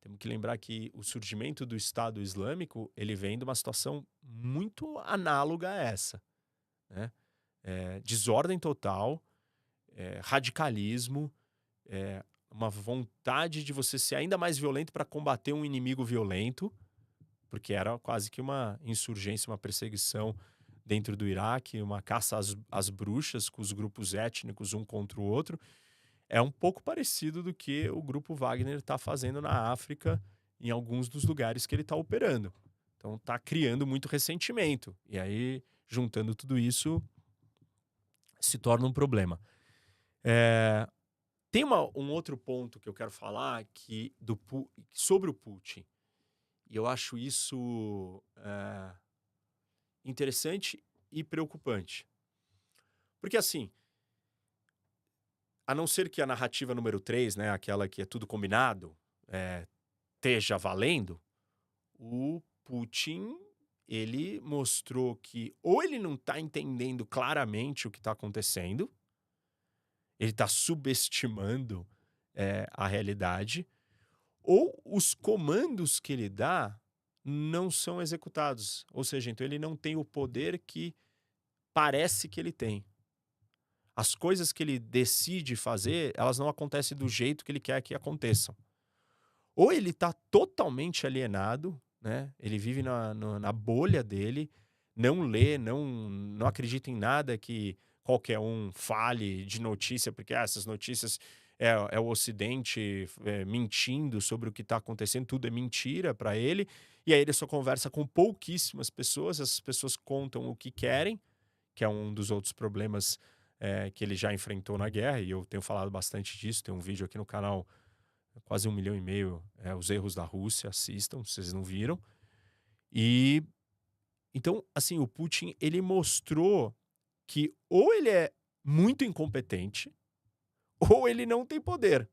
Temos que lembrar que o surgimento do Estado Islâmico ele vem de uma situação muito análoga a essa. Né? É, desordem total, é, radicalismo, é, uma vontade de você ser ainda mais violento para combater um inimigo violento, porque era quase que uma insurgência, uma perseguição dentro do Iraque, uma caça às, às bruxas com os grupos étnicos um contra o outro. É um pouco parecido do que o grupo Wagner está fazendo na África, em alguns dos lugares que ele está operando. Então está criando muito ressentimento. E aí, juntando tudo isso, se torna um problema. É... Tem uma, um outro ponto que eu quero falar que do, sobre o Putin. E eu acho isso é, interessante e preocupante. Porque assim, a não ser que a narrativa número 3, né, aquela que é tudo combinado, é, esteja valendo, o Putin ele mostrou que ou ele não está entendendo claramente o que está acontecendo, ele está subestimando é, a realidade, ou os comandos que ele dá não são executados. Ou seja, então ele não tem o poder que parece que ele tem. As coisas que ele decide fazer, elas não acontecem do jeito que ele quer que aconteçam. Ou ele está totalmente alienado, né? Ele vive na, na, bolha dele, não lê, não, não acredita em nada que qualquer um fale de notícia, porque ah, essas notícias é, é o Ocidente é, mentindo sobre o que está acontecendo, tudo é mentira para ele. E aí ele só conversa com pouquíssimas pessoas, essas pessoas contam o que querem, que é um dos outros problemas é, que ele já enfrentou na guerra, e eu tenho falado bastante disso. Tem um vídeo aqui no canal, quase um milhão e meio, é, Os Erros da Rússia, assistam, vocês não viram. E então, assim, o Putin ele mostrou que ou ele é muito incompetente, ou ele não tem poder.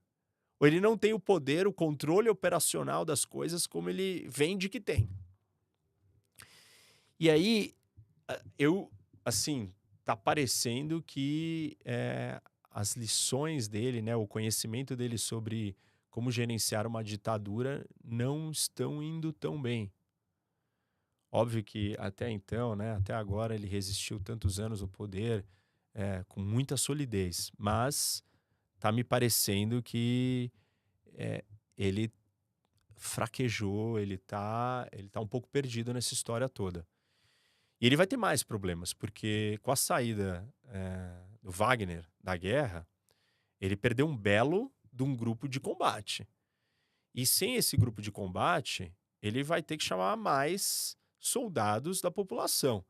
Ou ele não tem o poder, o controle operacional das coisas como ele vende que tem. E aí, eu, assim, tá parecendo que é, as lições dele, né, o conhecimento dele sobre como gerenciar uma ditadura não estão indo tão bem. Óbvio que até então, né, até agora, ele resistiu tantos anos no poder é, com muita solidez, mas tá me parecendo que é, ele fraquejou, ele tá, ele tá um pouco perdido nessa história toda. E ele vai ter mais problemas, porque com a saída é, do Wagner da guerra, ele perdeu um belo de um grupo de combate. E sem esse grupo de combate, ele vai ter que chamar mais soldados da população.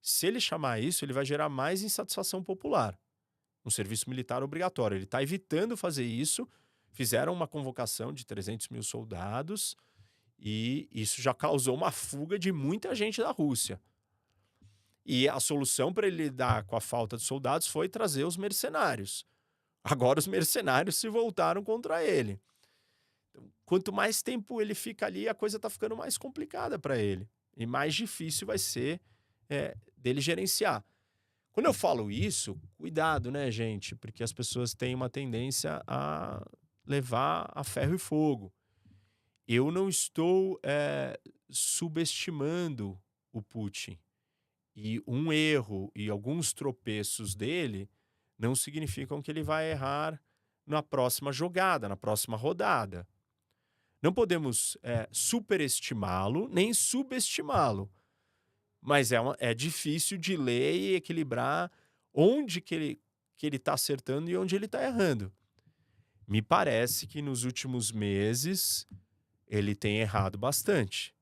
Se ele chamar isso, ele vai gerar mais insatisfação popular. Um serviço militar obrigatório. Ele está evitando fazer isso. Fizeram uma convocação de 300 mil soldados e isso já causou uma fuga de muita gente da Rússia. E a solução para ele lidar com a falta de soldados foi trazer os mercenários. Agora os mercenários se voltaram contra ele. Então, quanto mais tempo ele fica ali, a coisa está ficando mais complicada para ele. E mais difícil vai ser é, dele gerenciar. Quando eu falo isso, cuidado, né, gente? Porque as pessoas têm uma tendência a levar a ferro e fogo. Eu não estou é, subestimando o Putin. E um erro e alguns tropeços dele não significam que ele vai errar na próxima jogada, na próxima rodada. Não podemos é, superestimá-lo nem subestimá-lo. Mas é, uma, é difícil de ler e equilibrar onde que ele que ele está acertando e onde ele está errando. Me parece que nos últimos meses ele tem errado bastante.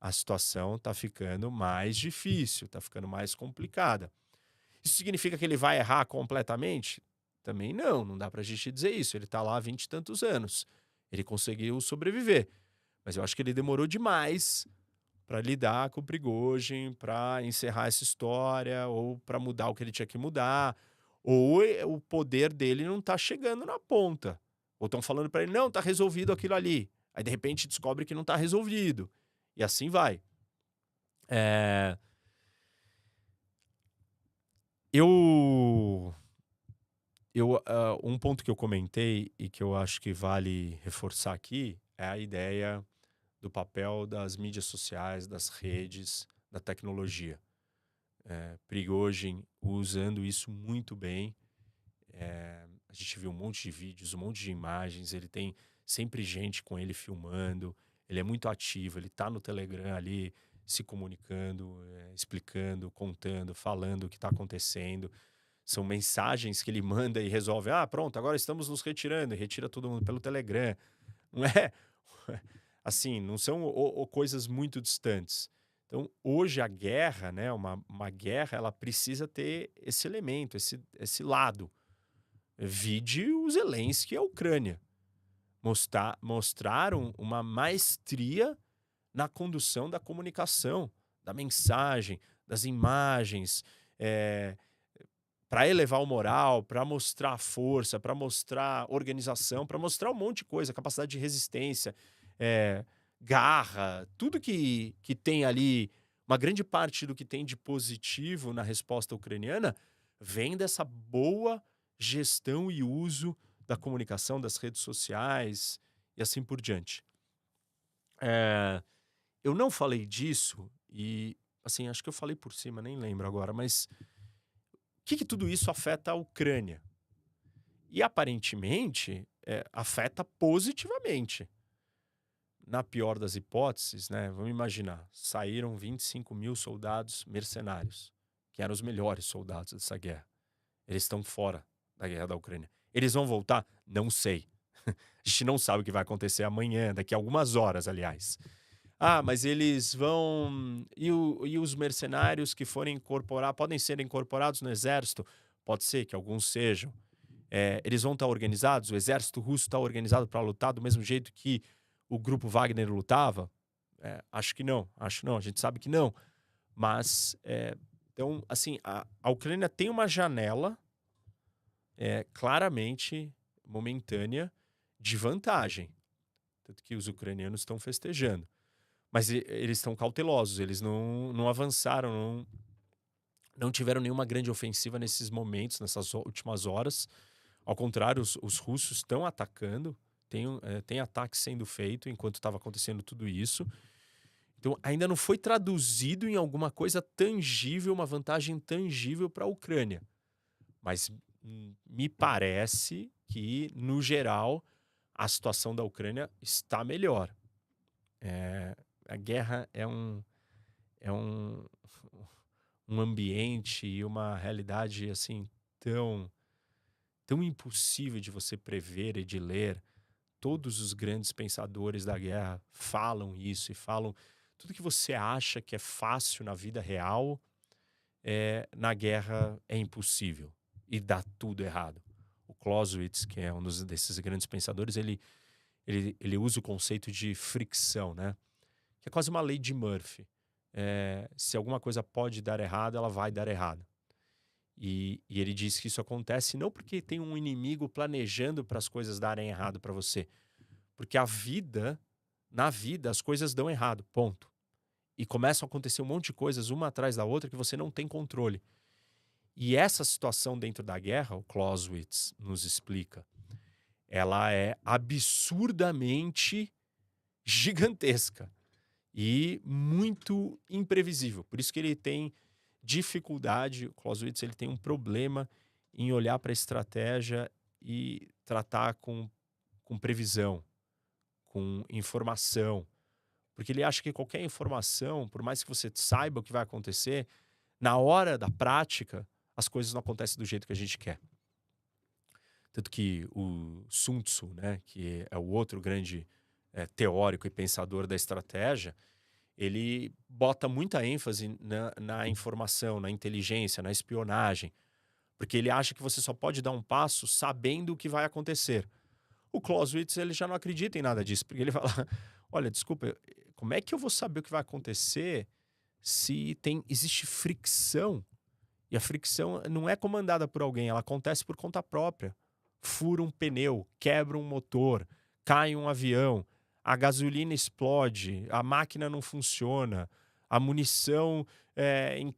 A situação está ficando mais difícil, está ficando mais complicada. Isso significa que ele vai errar completamente? Também não, não dá para a gente dizer isso. Ele está lá há vinte e tantos anos. Ele conseguiu sobreviver. Mas eu acho que ele demorou demais para lidar com o Prigogine, para encerrar essa história, ou para mudar o que ele tinha que mudar. Ou o poder dele não está chegando na ponta. Ou estão falando para ele, não, está resolvido aquilo ali. Aí, de repente, descobre que não está resolvido. E assim vai. É... Eu eu, uh, um ponto que eu comentei e que eu acho que vale reforçar aqui é a ideia do papel das mídias sociais, das redes, da tecnologia. É, Prigogine usando isso muito bem. É, a gente viu um monte de vídeos, um monte de imagens. Ele tem sempre gente com ele filmando. Ele é muito ativo. Ele está no Telegram ali se comunicando, é, explicando, contando, falando o que está acontecendo são mensagens que ele manda e resolve. Ah, pronto, agora estamos nos retirando e retira todo mundo pelo Telegram. Não é assim, não são o, o, coisas muito distantes. Então, hoje a guerra, né, uma, uma guerra, ela precisa ter esse elemento, esse, esse lado. Vide o Zelensky e a Ucrânia. Mostrar, mostraram uma maestria na condução da comunicação, da mensagem, das imagens. É, para elevar o moral, para mostrar força, para mostrar organização, para mostrar um monte de coisa, capacidade de resistência, é, garra, tudo que, que tem ali, uma grande parte do que tem de positivo na resposta ucraniana vem dessa boa gestão e uso da comunicação, das redes sociais e assim por diante. É, eu não falei disso e, assim, acho que eu falei por cima, nem lembro agora, mas que, que tudo isso afeta a Ucrânia? E aparentemente é, afeta positivamente. Na pior das hipóteses, né, vamos imaginar, saíram 25 mil soldados mercenários, que eram os melhores soldados dessa guerra. Eles estão fora da guerra da Ucrânia. Eles vão voltar? Não sei. a gente não sabe o que vai acontecer amanhã, daqui a algumas horas, aliás. Ah, mas eles vão. E, o, e os mercenários que forem incorporar, podem ser incorporados no exército? Pode ser que alguns sejam. É, eles vão estar organizados? O exército russo está organizado para lutar do mesmo jeito que o grupo Wagner lutava? É, acho que não, acho não, a gente sabe que não. Mas, é, então, assim, a, a, Ucrânia tem uma janela é, claramente momentânea de vantagem. Tanto que os ucranianos estão festejando. Mas eles estão cautelosos, eles não, não avançaram, não, não tiveram nenhuma grande ofensiva nesses momentos, nessas últimas horas. Ao contrário, os, os russos estão atacando, tem, é, tem ataque sendo feito enquanto estava acontecendo tudo isso. Então, ainda não foi traduzido em alguma coisa tangível, uma vantagem tangível para a Ucrânia. Mas me parece que, no geral, a situação da Ucrânia está melhor. É, a guerra é um, é um, um ambiente e uma realidade assim tão tão impossível de você prever e de ler. Todos os grandes pensadores da guerra falam isso e falam tudo que você acha que é fácil na vida real, é, na guerra é impossível e dá tudo errado. O Clausewitz, que é um dos, desses grandes pensadores, ele, ele, ele usa o conceito de fricção, né? Que é quase uma lei de Murphy. É, se alguma coisa pode dar errado, ela vai dar errado. E, e ele diz que isso acontece não porque tem um inimigo planejando para as coisas darem errado para você, porque a vida, na vida, as coisas dão errado, ponto e começam a acontecer um monte de coisas uma atrás da outra que você não tem controle. E essa situação dentro da guerra, o Clausewitz nos explica, ela é absurdamente gigantesca e muito imprevisível. Por isso que ele tem dificuldade, o Clausewitz ele tem um problema em olhar para a estratégia e tratar com, com previsão, com informação, porque ele acha que qualquer informação, por mais que você saiba o que vai acontecer, na hora da prática, as coisas não acontecem do jeito que a gente quer. Tanto que o Sun Tzu, né, que é o outro grande é, teórico e pensador da estratégia, ele bota muita ênfase na, na, informação, na inteligência, na espionagem, porque ele acha que você só pode dar um passo sabendo o que vai acontecer. O Clausewitz ele já não acredita em nada disso, porque ele fala: olha, desculpa, como é que eu vou saber o que vai acontecer se tem existe fricção? E a fricção não é comandada por alguém, ela acontece por conta própria. Fura um pneu, quebra um motor, cai um avião, a gasolina explode, a máquina não funciona, a munição é, em,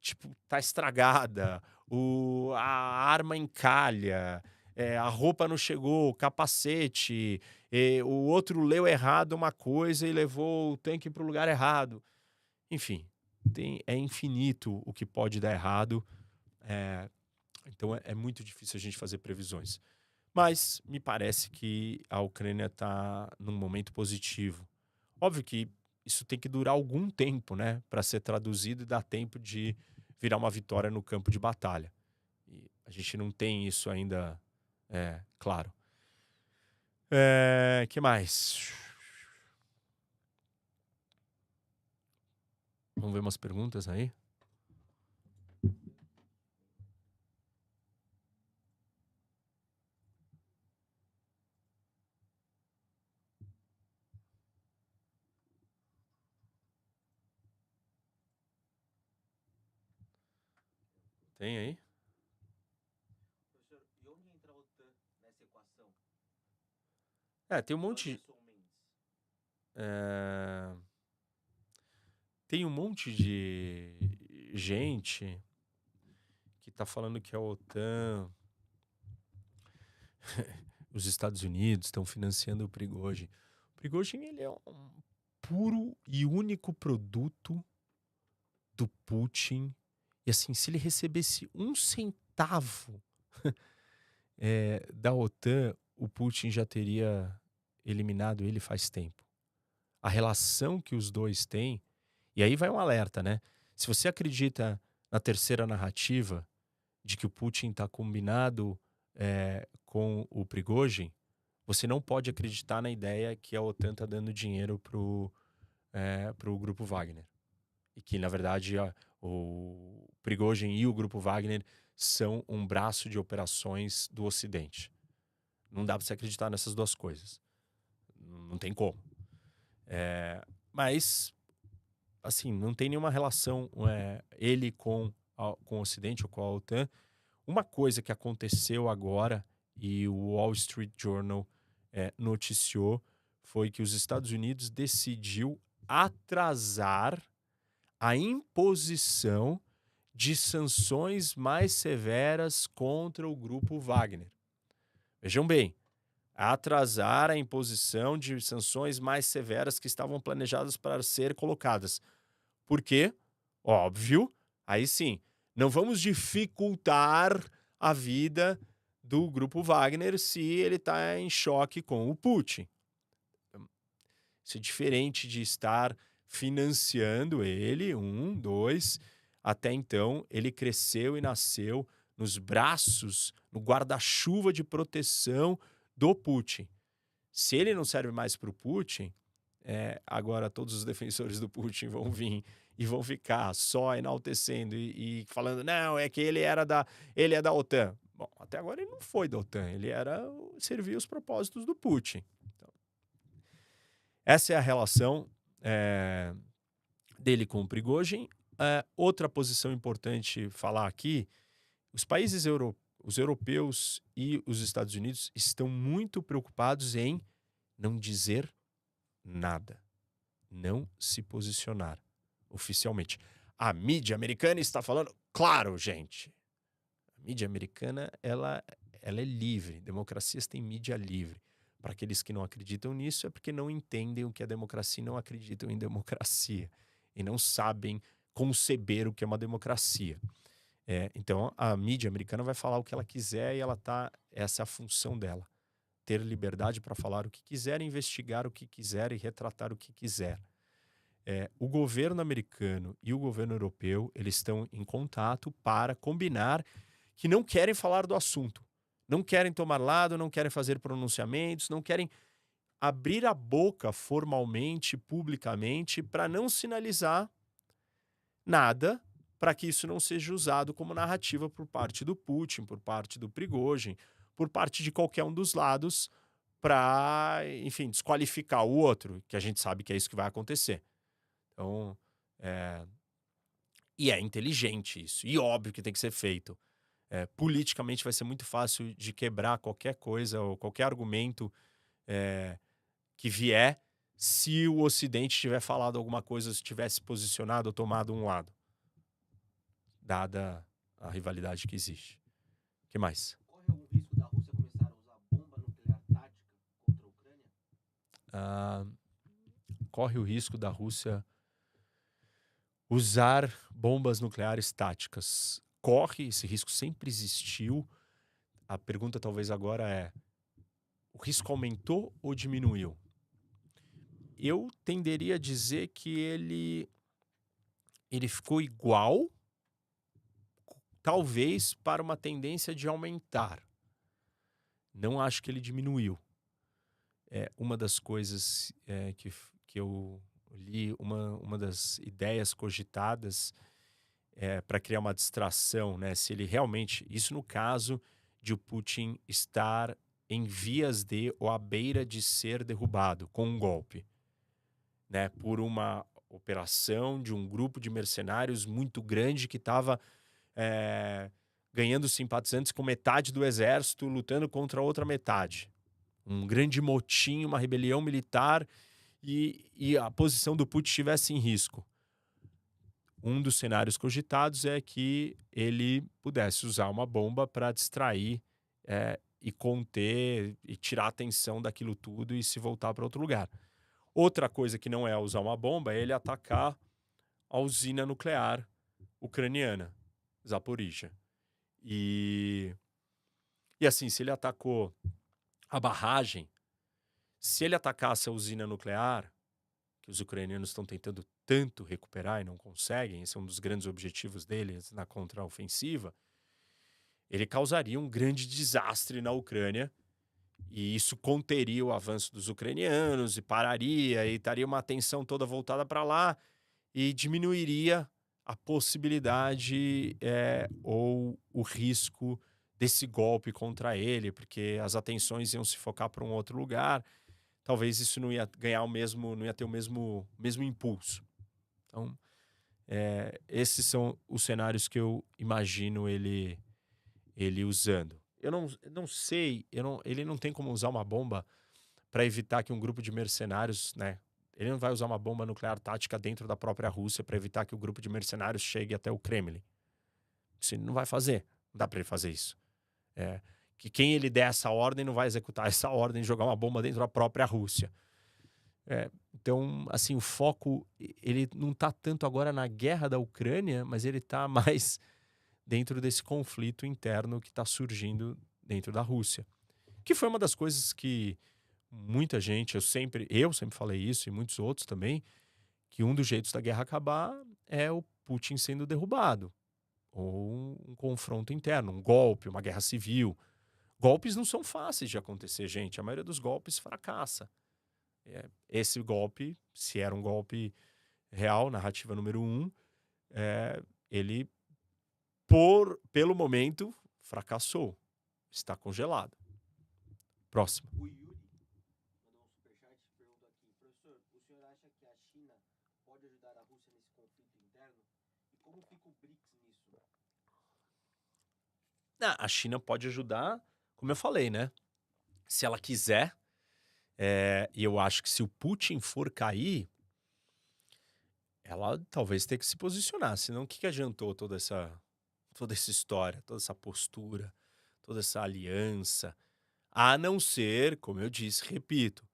tipo tá estragada, o, a arma encalha, é, a roupa não chegou, o capacete, o outro leu errado uma coisa e levou o tanque para o lugar errado. Enfim, tem, é infinito o que pode dar errado. É, então é, é, muito difícil a gente fazer previsões. Mas me parece que a Ucrânia está num momento positivo. Óbvio que isso tem que durar algum tempo, né, para ser traduzido e dar tempo de virar uma vitória no campo de batalha. E a gente não tem isso ainda é, claro. É, que mais? Vamos ver umas perguntas aí? Tem aí? É, tem um monte. É... Tem um monte de gente que tá falando que a OTAN, os Estados Unidos estão financiando o Prigozhin. O Prigozhin ele é um puro e único produto do Putin. E assim, se ele recebesse um centavo é, da OTAN, o Putin já teria eliminado ele faz tempo. A relação que os dois têm, e aí vai um alerta, né? Se você acredita na terceira narrativa de que o Putin está combinado é, com o Prigozhin, você não pode acreditar na ideia que a OTAN está dando dinheiro para o é, pro grupo Wagner. E que, na verdade, o Prigozhin e o grupo Wagner são um braço de operações do Ocidente. Não dá para você acreditar nessas duas coisas. Não tem como. É, mas, assim, não tem nenhuma relação é, ele com, a, com o Ocidente ou com a OTAN. Uma coisa que aconteceu agora e o Wall Street Journal é, noticiou foi que os Estados Unidos decidiu atrasar a imposição de sanções mais severas contra o grupo Wagner. Vejam bem, atrasar a imposição de sanções mais severas que estavam planejadas para ser colocadas. Por quê? Óbvio, aí sim, não vamos dificultar a vida do grupo Wagner se ele está em choque com o Putin. Isso é diferente de estar financiando ele, um, dois. Até então, ele cresceu e nasceu nos braços, no guarda-chuva de proteção do Putin. Se ele não serve mais para o Putin, é, agora todos os defensores do Putin vão vir e vão ficar só enaltecendo e, e, falando não é que ele era da ele é da OTAN. Bom, até agora ele não foi da OTAN, ele era servia os propósitos do Putin. Então, essa é a relação é, dele com o Prigozhin. É, outra posição importante falar aqui: os países europeus os europeus e os Estados Unidos estão muito preocupados em não dizer nada, não se posicionar oficialmente. A mídia americana está falando, claro, gente. A mídia americana ela, ela é livre. Democracias têm mídia livre. Para aqueles que não acreditam nisso, é porque não entendem o que é democracia e não acreditam em democracia. E não sabem conceber o que é uma democracia. É, então a mídia americana vai falar o que ela quiser e ela tá. Essa é a função dela. Ter liberdade para falar o que quiser, investigar o que quiser e retratar o que quiser. É, o governo americano e o governo europeu eles estão em contato para combinar que não querem falar do assunto, não querem tomar lado, não querem fazer pronunciamentos, não querem abrir a boca formalmente, publicamente, para não sinalizar nada para que isso não seja usado como narrativa por parte do Putin, por parte do Prigozhin, por parte de qualquer um dos lados para, enfim, desqualificar o outro, que a gente sabe que é isso que vai acontecer. Então, é... e é inteligente isso, e óbvio que tem que ser feito. É, politicamente vai ser muito fácil de quebrar qualquer coisa ou qualquer argumento é, que vier se o Ocidente tiver falado alguma coisa, se tivesse posicionado ou tomado um lado dada a rivalidade que existe. O que mais? Corre algum risco da Rússia começar a usar bomba nuclear tática contra a Ucrânia? Ah, corre o risco da Rússia usar bombas nucleares táticas. Corre, esse risco sempre existiu. A pergunta talvez agora é: o risco aumentou ou diminuiu? Eu tenderia a dizer que ele ele ficou igual talvez para uma tendência de aumentar. Não acho que ele diminuiu. É uma das coisas é, que, que eu li, uma, uma das ideias cogitadas é, para criar uma distração, né? Se ele realmente, isso no caso de o Putin estar em vias de ou à beira de ser derrubado com um golpe, né? Por uma operação de um grupo de mercenários muito grande que estava é, ganhando simpatizantes com metade do exército lutando contra a outra metade. Um grande motim, uma rebelião militar e, e a posição do Putin estivesse em risco. Um dos cenários cogitados é que ele pudesse usar uma bomba para distrair é, e conter e tirar a atenção daquilo tudo e se voltar para outro lugar. Outra coisa que não é usar uma bomba é ele atacar a usina nuclear ucraniana. Zaporizhia. E, e assim, se ele atacou a barragem, se ele atacasse a usina nuclear, que os ucranianos estão tentando tanto recuperar e não conseguem, esse é um dos grandes objetivos deles na contraofensiva, ele causaria um grande desastre na Ucrânia e isso conteria o avanço dos ucranianos e pararia e estaria uma atenção toda voltada para lá e diminuiria a possibilidade é, ou o risco desse golpe contra ele, porque as atenções iam se focar para um outro lugar. Talvez isso não ia ganhar o mesmo, não ia ter o mesmo, mesmo impulso. Então, é, esses são os cenários que eu imagino ele, ele usando. Eu não, não sei, eu não, ele não tem como usar uma bomba para evitar que um grupo de mercenários, né, ele não vai usar uma bomba nuclear tática dentro da própria Rússia para evitar que o grupo de mercenários chegue até o Kremlin. Isso ele não vai fazer. Não dá para ele fazer isso. É, que quem ele der essa ordem não vai executar essa ordem de jogar uma bomba dentro da própria Rússia. É, então, assim, o foco ele não está tanto agora na guerra da Ucrânia, mas ele está mais dentro desse conflito interno que está surgindo dentro da Rússia, que foi uma das coisas que muita gente, eu sempre, eu sempre falei isso e muitos outros também, que um dos jeitos da guerra acabar é o Putin sendo derrubado ou um confronto interno, um golpe, uma guerra civil. Golpes não são fáceis de acontecer, gente. A maioria dos golpes fracassa. É, esse golpe, se era um golpe real, narrativa número um, é, ele, por, pelo momento, fracassou. Está congelado. Próximo. O Yuri mandou um superchat e perguntou aqui, professor, o senhor acha que a China pode ajudar a Rússia nesse conflito interno? E como fica o BRICS nisso? Ah, a China pode ajudar, como eu falei, né? Se ela quiser, é, e eu acho que se o Putin for cair, ela talvez tenha que se posicionar. Senão, o que, que adiantou toda essa, toda essa história, toda essa postura, toda essa aliança? A não ser, como eu disse, repito,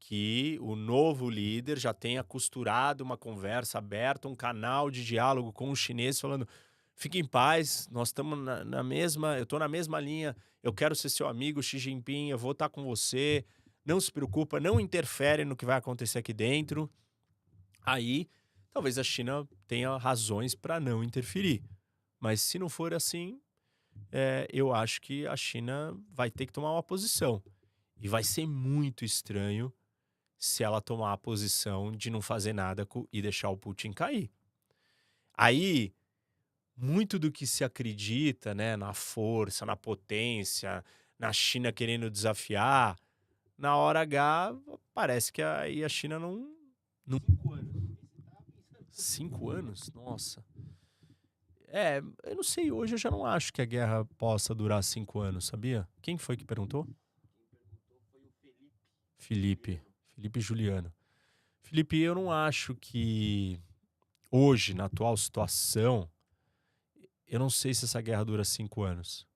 que o novo líder já tenha costurado uma conversa aberta, um canal de diálogo com os chineses, falando: fique em paz, nós estamos na, na mesma, eu estou na mesma linha, eu quero ser seu amigo Xi Jinping, eu vou estar com você não se preocupa, não interfere no que vai acontecer aqui dentro. Aí, talvez a China tenha razões para não interferir. Mas se não for assim, é, eu acho que a China vai ter que tomar uma posição. E vai ser muito estranho se ela tomar a posição de não fazer nada e deixar o Putin cair. Aí, muito do que se acredita né, na força, na potência, na China querendo desafiar, na hora H, parece que aí a China não. não... Cinco anos. Cinco anos? Nossa. É, eu não sei, hoje eu já não acho que a guerra possa durar cinco anos, sabia? Quem foi que perguntou? Quem perguntou foi o Felipe. Felipe. Felipe Juliano. Felipe, eu não acho que hoje, na atual situação, eu não sei se essa guerra dura cinco anos.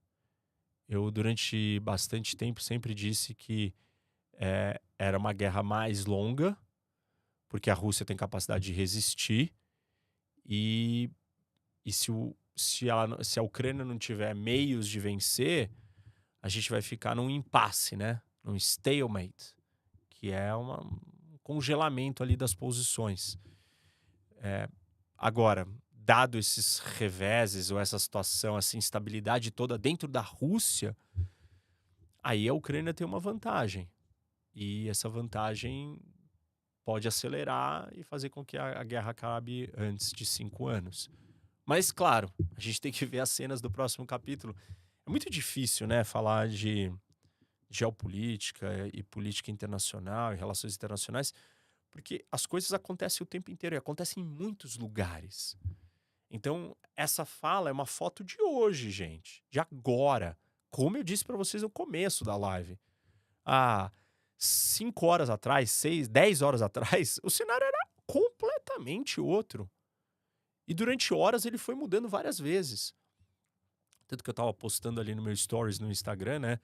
Eu, durante bastante tempo, sempre disse que é, era uma guerra mais longa, porque a Rússia tem capacidade de resistir, e, e se, o, se, ela, se a Ucrânia não tiver meios de vencer, a gente vai ficar num impasse, né? Num stalemate, que é uma, um congelamento ali das posições. É, agora, dado esses reveses ou essa situação, essa instabilidade toda dentro da Rússia, aí a Ucrânia tem uma vantagem. E essa vantagem pode acelerar e fazer com que a, a guerra acabe antes de cinco anos. Mas, claro, a gente tem que ver as cenas do próximo capítulo. É muito difícil, né, falar de geopolítica e política internacional e relações internacionais, porque as coisas acontecem o tempo inteiro e acontecem em muitos lugares. Então, essa fala é uma foto de hoje, gente, de agora. Como eu disse para vocês no começo da live. Ah, cinco horas atrás, seis, dez horas atrás, o cenário era completamente outro. E durante horas ele foi mudando várias vezes. Tanto que eu estava postando ali no meu stories no Instagram, né?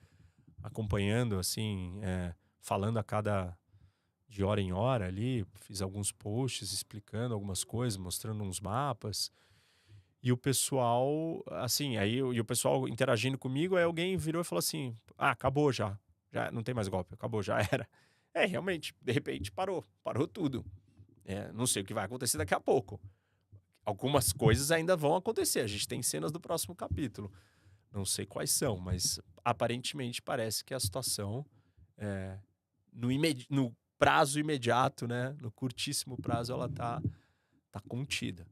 Acompanhando, assim, é, falando a cada de hora em hora ali. Fiz alguns posts explicando algumas coisas, mostrando uns mapas. E o pessoal, assim, aí e o pessoal interagindo comigo, aí alguém virou e falou assim: Ah, acabou já já não tem mais golpe, acabou, já era. É, realmente, de repente parou, parou tudo. É, não sei o que vai acontecer daqui a pouco. Algumas coisas ainda vão acontecer. A gente tem cenas do próximo capítulo. Não sei quais são, mas aparentemente parece que a situação é, no, no, prazo imediato, né, no curtíssimo prazo, ela tá, tá contida.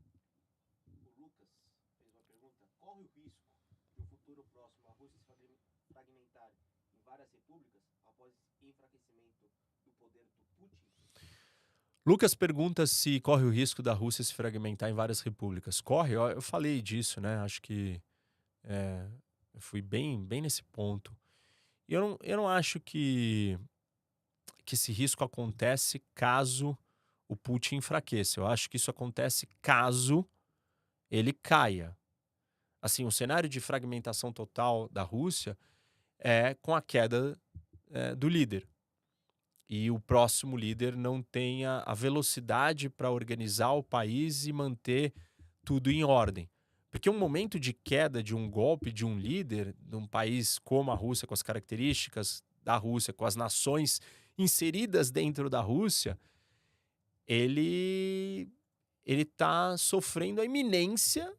Lucas pergunta se corre o risco da Rússia se fragmentar em várias repúblicas. Corre, eu falei disso, né? Acho que é, eu fui bem, bem nesse ponto. Eu não, eu não acho que, que esse risco acontece caso o Putin enfraqueça. Eu acho que isso acontece caso ele caia. Assim, o cenário de fragmentação total da Rússia é com a queda é, do líder. E o próximo líder não tenha a velocidade para organizar o país e manter tudo em ordem. Porque um momento de queda de um golpe de um líder, num país como a Rússia, com as características da Rússia, com as nações inseridas dentro da Rússia, ele ele está sofrendo a iminência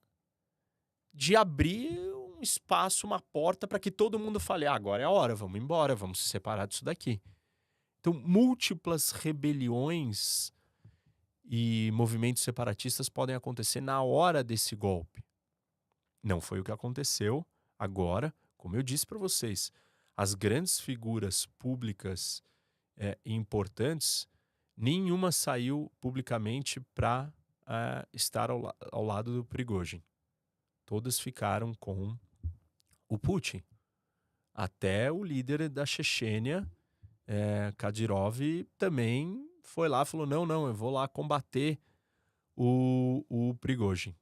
de abrir um espaço, uma porta para que todo mundo fale: ah, agora é a hora, vamos embora, vamos se separar disso daqui. Então, múltiplas rebeliões e movimentos separatistas podem acontecer na hora desse golpe. Não foi o que aconteceu. Agora, como eu disse para vocês, as grandes figuras públicas é, importantes, nenhuma saiu publicamente para é, estar ao, ao, lado do Prigozhin. Todas ficaram com o Putin. Até o líder da Chechênia, é, Kadyrov, também foi lá e falou: não, não, eu vou lá combater o, o Prigozhin.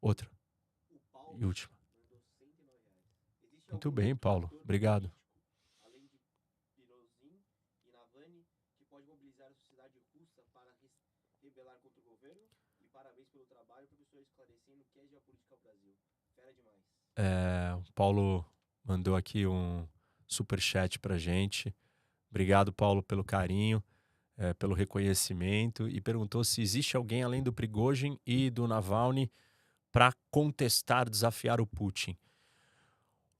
Outra. E última. Muito bem, Paulo. Obrigado. Além de Pirozin e Navalny, que pode mobilizar a sociedade russa para rebelar contra o governo. E parabéns pelo trabalho, professor, esclarecendo o que é geopolítica ao Brasil. Fera demais. É, o Paulo mandou aqui um super chat pra gente. Obrigado, Paulo, pelo carinho, é, pelo reconhecimento e perguntou se existe alguém além do Prigozhin e do Navalny para contestar, desafiar o Putin.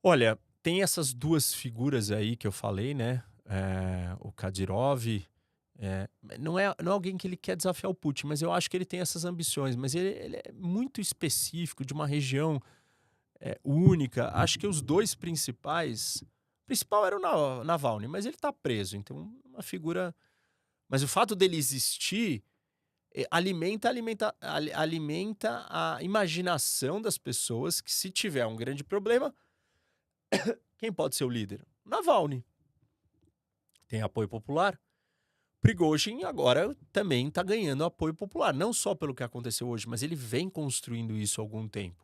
Olha, tem essas duas figuras aí que eu falei, né? É, o Kadyrov. É, não, é, não é alguém que ele quer desafiar o Putin, mas eu acho que ele tem essas ambições. Mas ele, ele é muito específico, de uma região é, única. Acho que os dois principais. O principal era o Navalny, mas ele está preso. Então, uma figura. Mas o fato dele existir é, alimenta, alimenta, alimenta a imaginação das pessoas que, se tiver um grande problema, quem pode ser o líder? Navalny. Tem apoio popular. Prigozhin agora também está ganhando apoio popular, não só pelo que aconteceu hoje, mas ele vem construindo isso há algum tempo.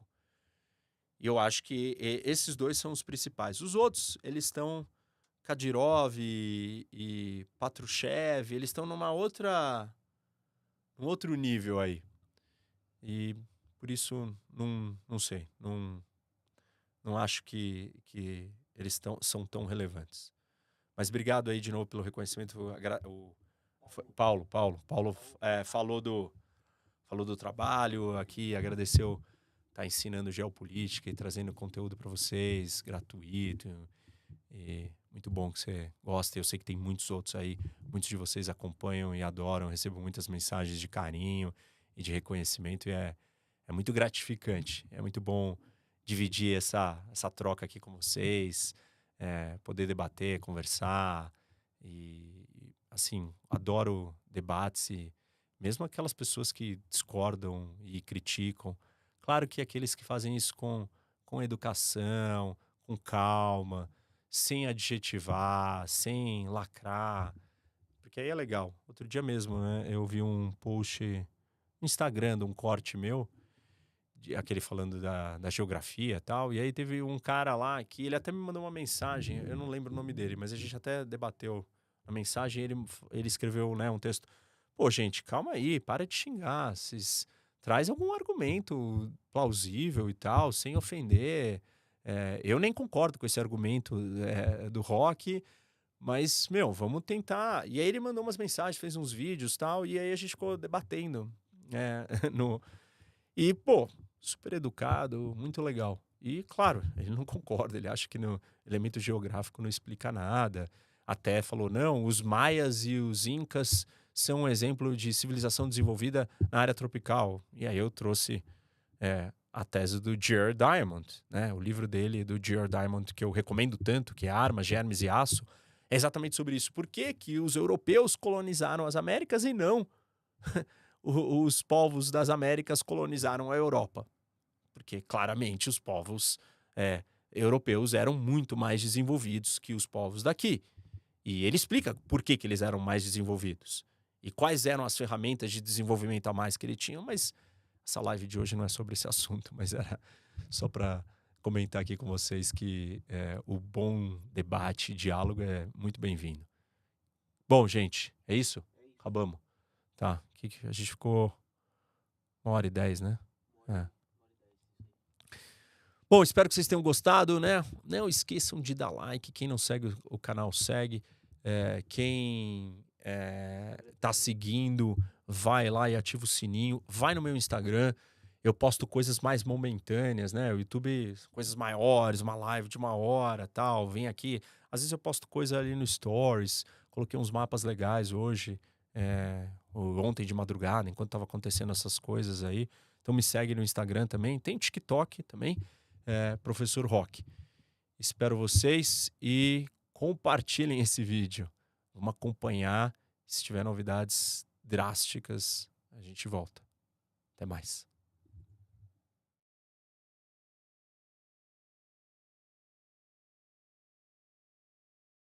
E eu acho que esses dois são os principais. Os outros, eles estão Kadyrov e, e Patrushev, eles estão numa outra um outro nível aí. E por isso não, não sei, não, não acho que, que eles tão, são tão relevantes. Mas obrigado aí de novo pelo reconhecimento. O, o Paulo, Paulo, Paulo é, falou do falou do trabalho aqui, agradeceu tá ensinando geopolítica e trazendo conteúdo para vocês gratuito. E muito bom que você gosta. Eu sei que tem muitos outros aí, muitos de vocês acompanham e adoram. recebo muitas mensagens de carinho e de reconhecimento e é, é muito gratificante. É muito bom dividir essa, essa troca aqui com vocês, é, poder debater, conversar e, assim, adoro debates e mesmo aquelas pessoas que discordam e criticam. Claro que aqueles que fazem isso com, com educação, com calma, sem adjetivar, sem lacrar, porque aí é legal. Outro dia mesmo, né, eu vi um post no Instagram um corte meu, de, aquele falando da, da geografia e tal, e aí teve um cara lá que ele até me mandou uma mensagem, eu não lembro o nome dele, mas a gente até debateu a mensagem, ele, ele escreveu né, um texto, pô gente, calma aí, para de xingar, vocês traz algum argumento plausível e tal, sem ofender, é, eu nem concordo com esse argumento é, do rock, mas, meu, vamos tentar. E aí ele mandou umas mensagens, fez uns vídeos tal, e aí a gente ficou debatendo. É, no... E, pô, super educado, muito legal. E, claro, ele não concorda, ele acha que no elemento geográfico não explica nada. Até falou, não, os maias e os incas são um exemplo de civilização desenvolvida na área tropical. E aí eu trouxe é, a tese do Jared Diamond, né? O livro dele, do Jared Diamond, que eu recomendo tanto, que é Armas, Germes e Aço, é exatamente sobre isso. Por que, que os europeus colonizaram as Américas e não os povos das Américas colonizaram a Europa? Porque claramente os povos é, europeus eram muito mais desenvolvidos que os povos daqui. E ele explica por que, que eles eram mais desenvolvidos e quais eram as ferramentas de desenvolvimento a mais que ele tinha, mas essa live de hoje não é sobre esse assunto, mas era só para comentar aqui com vocês que é, o bom debate, diálogo é muito bem-vindo. Bom, gente, é isso? Acabamos. Tá. A gente ficou uma hora e dez, né? É. Bom, espero que vocês tenham gostado, né? Não esqueçam de dar like. Quem não segue o canal, segue. É, quem é, tá seguindo, vai lá e ativa o sininho. Vai no meu Instagram. Eu posto coisas mais momentâneas, né? O YouTube, coisas maiores, uma live de uma hora tal. Vem aqui. Às vezes eu posto coisa ali no Stories. Coloquei uns mapas legais hoje. É, ontem de madrugada, enquanto estava acontecendo essas coisas aí. Então me segue no Instagram também. Tem TikTok também é, professor Rock. Espero vocês e compartilhem esse vídeo. Vamos acompanhar. Se tiver novidades drásticas, a gente volta. Até mais.